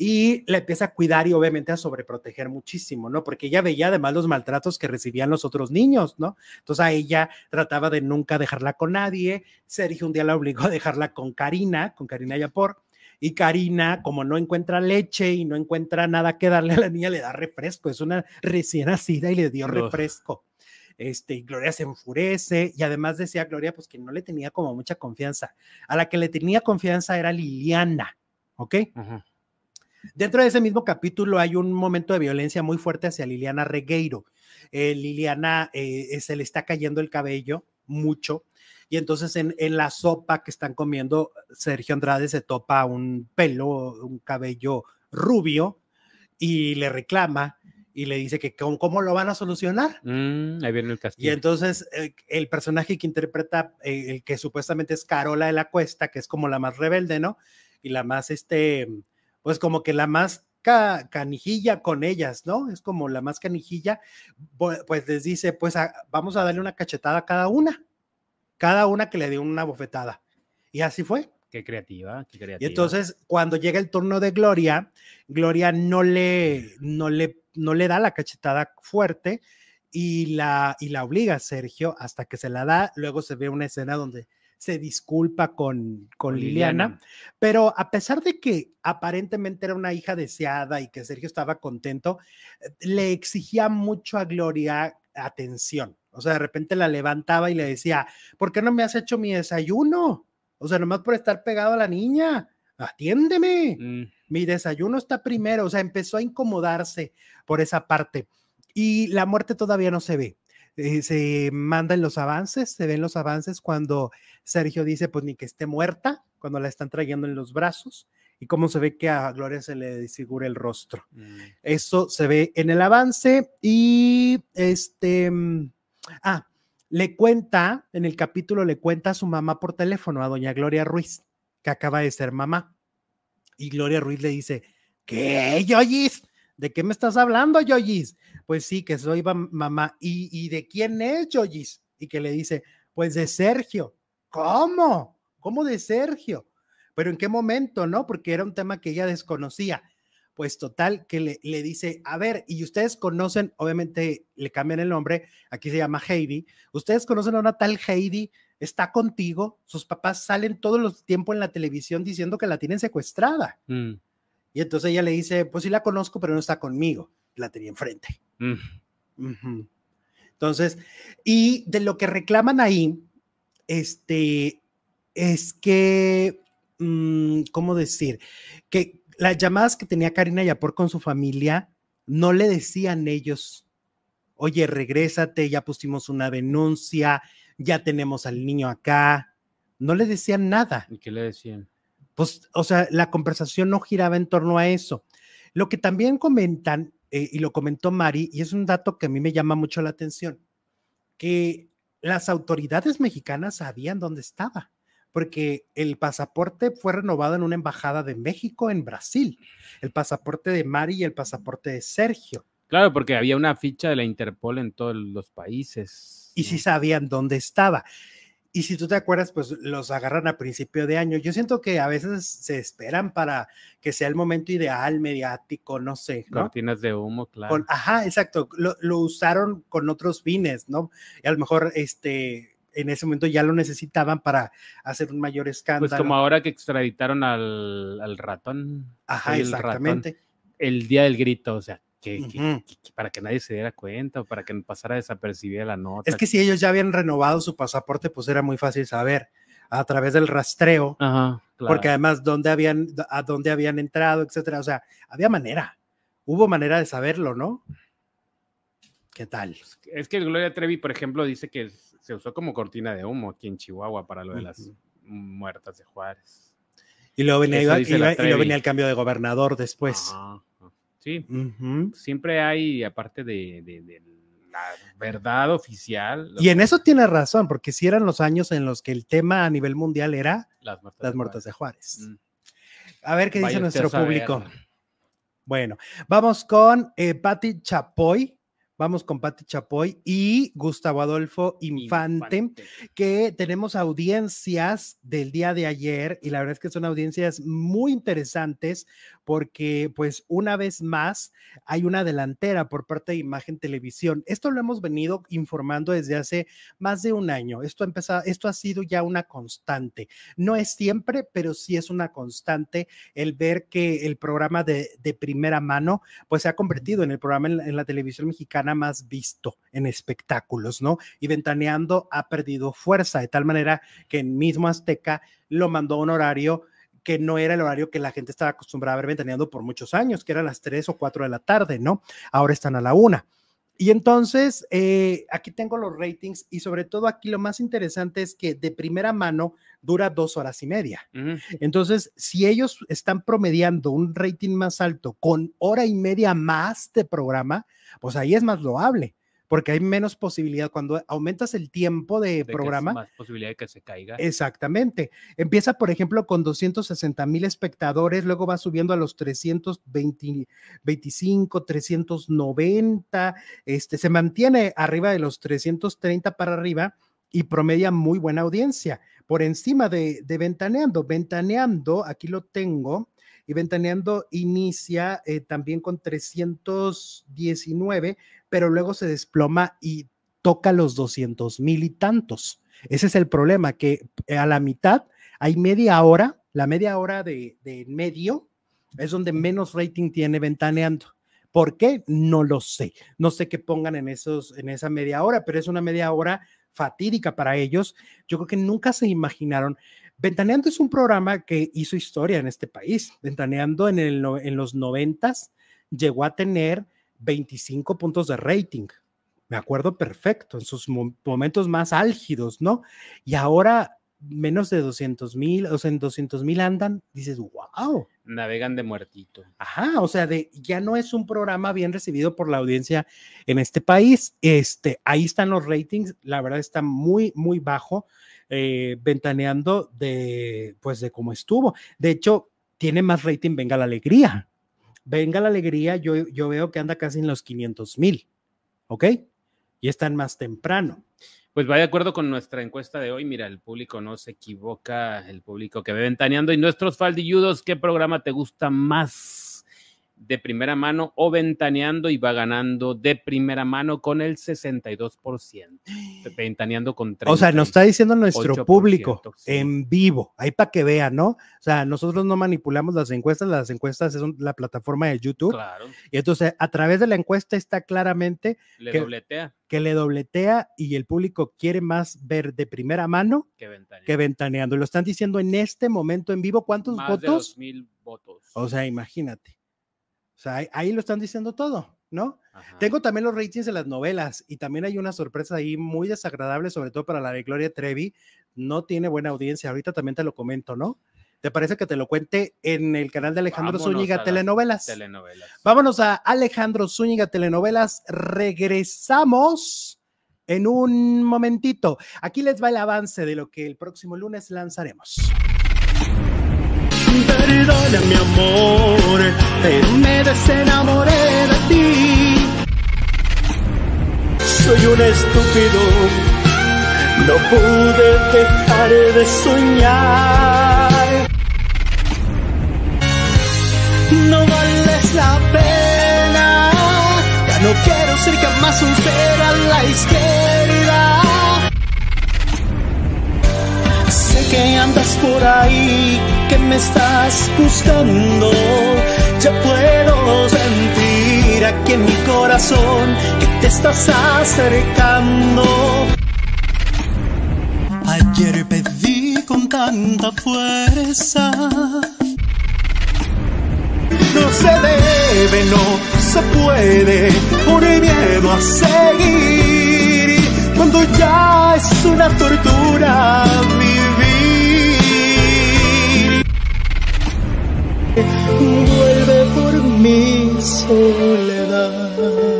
Y la empieza a cuidar y obviamente a sobreproteger muchísimo, ¿no? Porque ella veía además los maltratos que recibían los otros niños, ¿no? Entonces a ella trataba de nunca dejarla con nadie. Sergio un día la obligó a dejarla con Karina, con Karina Yapor. Y Karina, como no encuentra leche y no encuentra nada que darle a la niña, le da refresco. Es una recién nacida y le dio refresco. Este, y Gloria se enfurece y además decía Gloria, pues que no le tenía como mucha confianza. A la que le tenía confianza era Liliana, ¿ok? Ajá. Dentro de ese mismo capítulo hay un momento de violencia muy fuerte hacia Liliana Regueiro. Eh, Liliana eh, eh, se le está cayendo el cabello mucho y entonces en, en la sopa que están comiendo, Sergio Andrade se topa un pelo, un cabello rubio y le reclama y le dice que cómo, cómo lo van a solucionar. Mm, ahí viene el Y castigo. entonces eh, el personaje que interpreta, eh, el que supuestamente es Carola de la Cuesta, que es como la más rebelde, ¿no? Y la más, este, pues como que la más ca- canijilla con ellas, ¿no? Es como la más canijilla, pues les dice, pues a- vamos a darle una cachetada a cada una, cada una que le dé una bofetada. Y así fue. Qué creativa, qué Y creativa. entonces, cuando llega el turno de Gloria, Gloria no le, no le, no le da la cachetada fuerte y la, y la obliga a Sergio hasta que se la da. Luego se ve una escena donde se disculpa con, con Liliana, Liliana. pero a pesar de que aparentemente era una hija deseada y que Sergio estaba contento, le exigía mucho a Gloria atención. O sea, de repente la levantaba y le decía, ¿por qué no me has hecho mi desayuno? O sea, nomás por estar pegado a la niña, atiéndeme. Mm, Mi desayuno está primero. O sea, empezó a incomodarse por esa parte. Y la muerte todavía no se ve. Eh, se mandan los avances, se ven los avances cuando Sergio dice, pues ni que esté muerta, cuando la están trayendo en los brazos, y cómo se ve que a Gloria se le desfigura el rostro. mm. Eso se ve en el avance y este, mm, ah, le cuenta, en el capítulo le cuenta a su mamá por teléfono, a doña Gloria Ruiz, que acaba de ser mamá. Y Gloria Ruiz le dice, ¿qué, Yoyis? ¿De qué me estás hablando, Yoyis? Pues sí, que soy mam- mamá. ¿Y, ¿Y de quién es, Yoyis? Y que le dice, pues de Sergio. ¿Cómo? ¿Cómo de Sergio? Pero en qué momento, ¿no? Porque era un tema que ella desconocía. Pues total, que le, le dice, a ver, y ustedes conocen, obviamente le cambian el nombre, aquí se llama Heidi, ustedes conocen a una tal Heidi, está contigo, sus papás salen todos los tiempo en la televisión diciendo que la tienen secuestrada. Mm, Y entonces ella le dice, pues sí la conozco, pero no está conmigo, la tenía enfrente. mm. Entonces, y de lo que reclaman ahí, este, es que, mm, ¿cómo decir? Que las llamadas que tenía Karina Yapor con su familia no le decían ellos, oye, regrésate, ya pusimos una denuncia, ya tenemos al niño acá. No le decían nada. ¿Y qué le decían? Pues, o sea, la conversación no giraba en torno a eso. Lo que también comentan, eh, y lo comentó Mari, y es un dato que a mí me llama mucho la atención, que las autoridades mexicanas sabían dónde estaba, porque el pasaporte fue renovado en una embajada de México en Brasil, el pasaporte de Mari y el pasaporte de Sergio. Claro, porque había una ficha de la Interpol en todos los países. Y sí sabían dónde estaba. Y si tú te acuerdas, pues los agarran a principio de año. Yo siento que a veces se esperan para que sea el momento ideal, mediático, no sé. ¿no? Cortinas de humo, claro. ajá, exacto. Lo, lo, usaron con otros fines, ¿no? Y a lo mejor este, en ese momento ya lo necesitaban para hacer un mayor escándalo. Pues como ahora que extraditaron al, al ratón. Ajá, exactamente. El, ratón, el día del grito, o sea, que, uh -huh. que, que, para que nadie se diera cuenta o para que pasara desapercibida la nota. Es que si ellos ya habían renovado su pasaporte, pues era muy fácil saber a través del rastreo, Ajá, claro. porque además dónde habían, a dónde habían entrado, etcétera. O sea, había manera, hubo manera de saberlo, ¿no? ¿Qué tal? Es que Gloria Trevi, por ejemplo, dice que se usó como cortina de humo aquí en Chihuahua para lo de las uh -huh. muertas de Juárez. Y luego venía, y, y luego venía el cambio de gobernador después. Ajá. Sí, uh -huh. siempre hay, aparte de, de, de, la verdad oficial. Y en eso tiene razón, porque si eran los años en los que el tema a nivel mundial era las muertas, las de Juárez. De Juárez. Mm. A ver qué Vaya dice nuestro público. Bueno, vamos con eh, Patti Chapoy. Vamos con Pati Chapoy y Gustavo Adolfo Infante, Infante, que tenemos audiencias del día de ayer y la verdad es que son audiencias muy interesantes porque pues una vez más hay una delantera por parte de Imagen Televisión. Esto lo hemos venido informando desde hace más de un año. Esto ha empezado, esto ha sido ya una constante. No es siempre, pero sí es una constante el ver que el programa de, de primera mano pues se ha convertido en el programa en, en la televisión mexicana más visto en espectáculos, ¿no? Y Ventaneando ha perdido fuerza de tal manera que en mismo Azteca lo mandó a un horario que no era el horario que la gente estaba acostumbrada a ver ventaneando por muchos años, que eran las 3 o 4 de la tarde, ¿no? Ahora están a la 1. Y entonces, eh, aquí tengo los ratings y sobre todo aquí lo más interesante es que de primera mano dura dos horas y media. Uh -huh. Entonces, si ellos están promediando un rating más alto con hora y media más de programa, pues ahí es más loable porque hay menos posibilidad. Cuando aumentas el tiempo de, de programa. más posibilidad de que se caiga. Exactamente. Empieza, por ejemplo, con 260 mil espectadores, luego va subiendo a los 325, 390, este, se mantiene arriba de los 330 para arriba y promedia muy buena audiencia. Por encima de, de Ventaneando. Ventaneando, aquí lo tengo, y Ventaneando inicia eh, también con 319, pero luego se desploma y toca los 200 mil y tantos. Ese es el problema, que a la mitad hay media hora, la media hora de, de medio es donde menos rating tiene Ventaneando. ¿Por qué? No lo sé. No sé qué pongan en, esos, en esa media hora, pero es una media hora fatídica para ellos. Yo creo que nunca se imaginaron. Ventaneando es un programa que hizo historia en este país. Ventaneando en, el, en los noventas llegó a tener 25 puntos de rating. Me acuerdo perfecto, en sus momentos más álgidos, ¿no? Y ahora menos de 200 mil, o sea, en 200 mil andan, dices, wow. Navegan de muertito. Ajá, o sea, de, ya no es un programa bien recibido por la audiencia en este país. Este, ahí están los ratings, la verdad está muy, muy bajo, eh, ventaneando de, pues, de cómo estuvo. De hecho, tiene más rating, venga la alegría. Venga la alegría, yo, yo veo que anda casi en los 500 mil, ¿ok? Y están más temprano. Pues va de acuerdo con nuestra encuesta de hoy. Mira, el público no se equivoca, el público que ve ventaneando. Y nuestros faldilludos, ¿qué programa te gusta más? De primera mano o ventaneando y va ganando de primera mano con el 62%. Ventaneando con 30, O sea, nos está diciendo nuestro público sí. en vivo, ahí para que vean, ¿no? O sea, nosotros no manipulamos las encuestas, las encuestas son la plataforma de YouTube. Claro. Y entonces, a través de la encuesta está claramente Le que, dobletea que le dobletea y el público quiere más ver de primera mano que ventaneando. que ventaneando. Lo están diciendo en este momento en vivo. ¿Cuántos Más votos? de 2,000 votos. O sea, imagínate. O sea, ahí, ahí lo están diciendo todo, ¿no? Ajá. Tengo también los ratings de las novelas y también hay una sorpresa ahí muy desagradable, sobre todo para la de Gloria Trevi. No tiene buena audiencia. Ahorita también te lo comento, ¿no? ¿Te parece que te lo cuente en el canal de Alejandro Vámonos Zúñiga las Telenovelas? Telenovelas. Vámonos a Alejandro Zúñiga Telenovelas. Regresamos en un momentito. Aquí les va el avance de lo que el próximo lunes lanzaremos. Perdona amor, pero me desenamoré de ti. Soy un estúpido, no pude dejar de soñar. No vales la pena, ya no quiero ser jamás un ser a la izquierda. Que andas por ahí, que me estás buscando. Ya puedo sentir aquí en mi corazón que te estás acercando. Ayer pedí con tanta fuerza. No se debe, no se puede, por el miedo a seguir. Cuando ya es una tortura mi vuelve por mi soledad.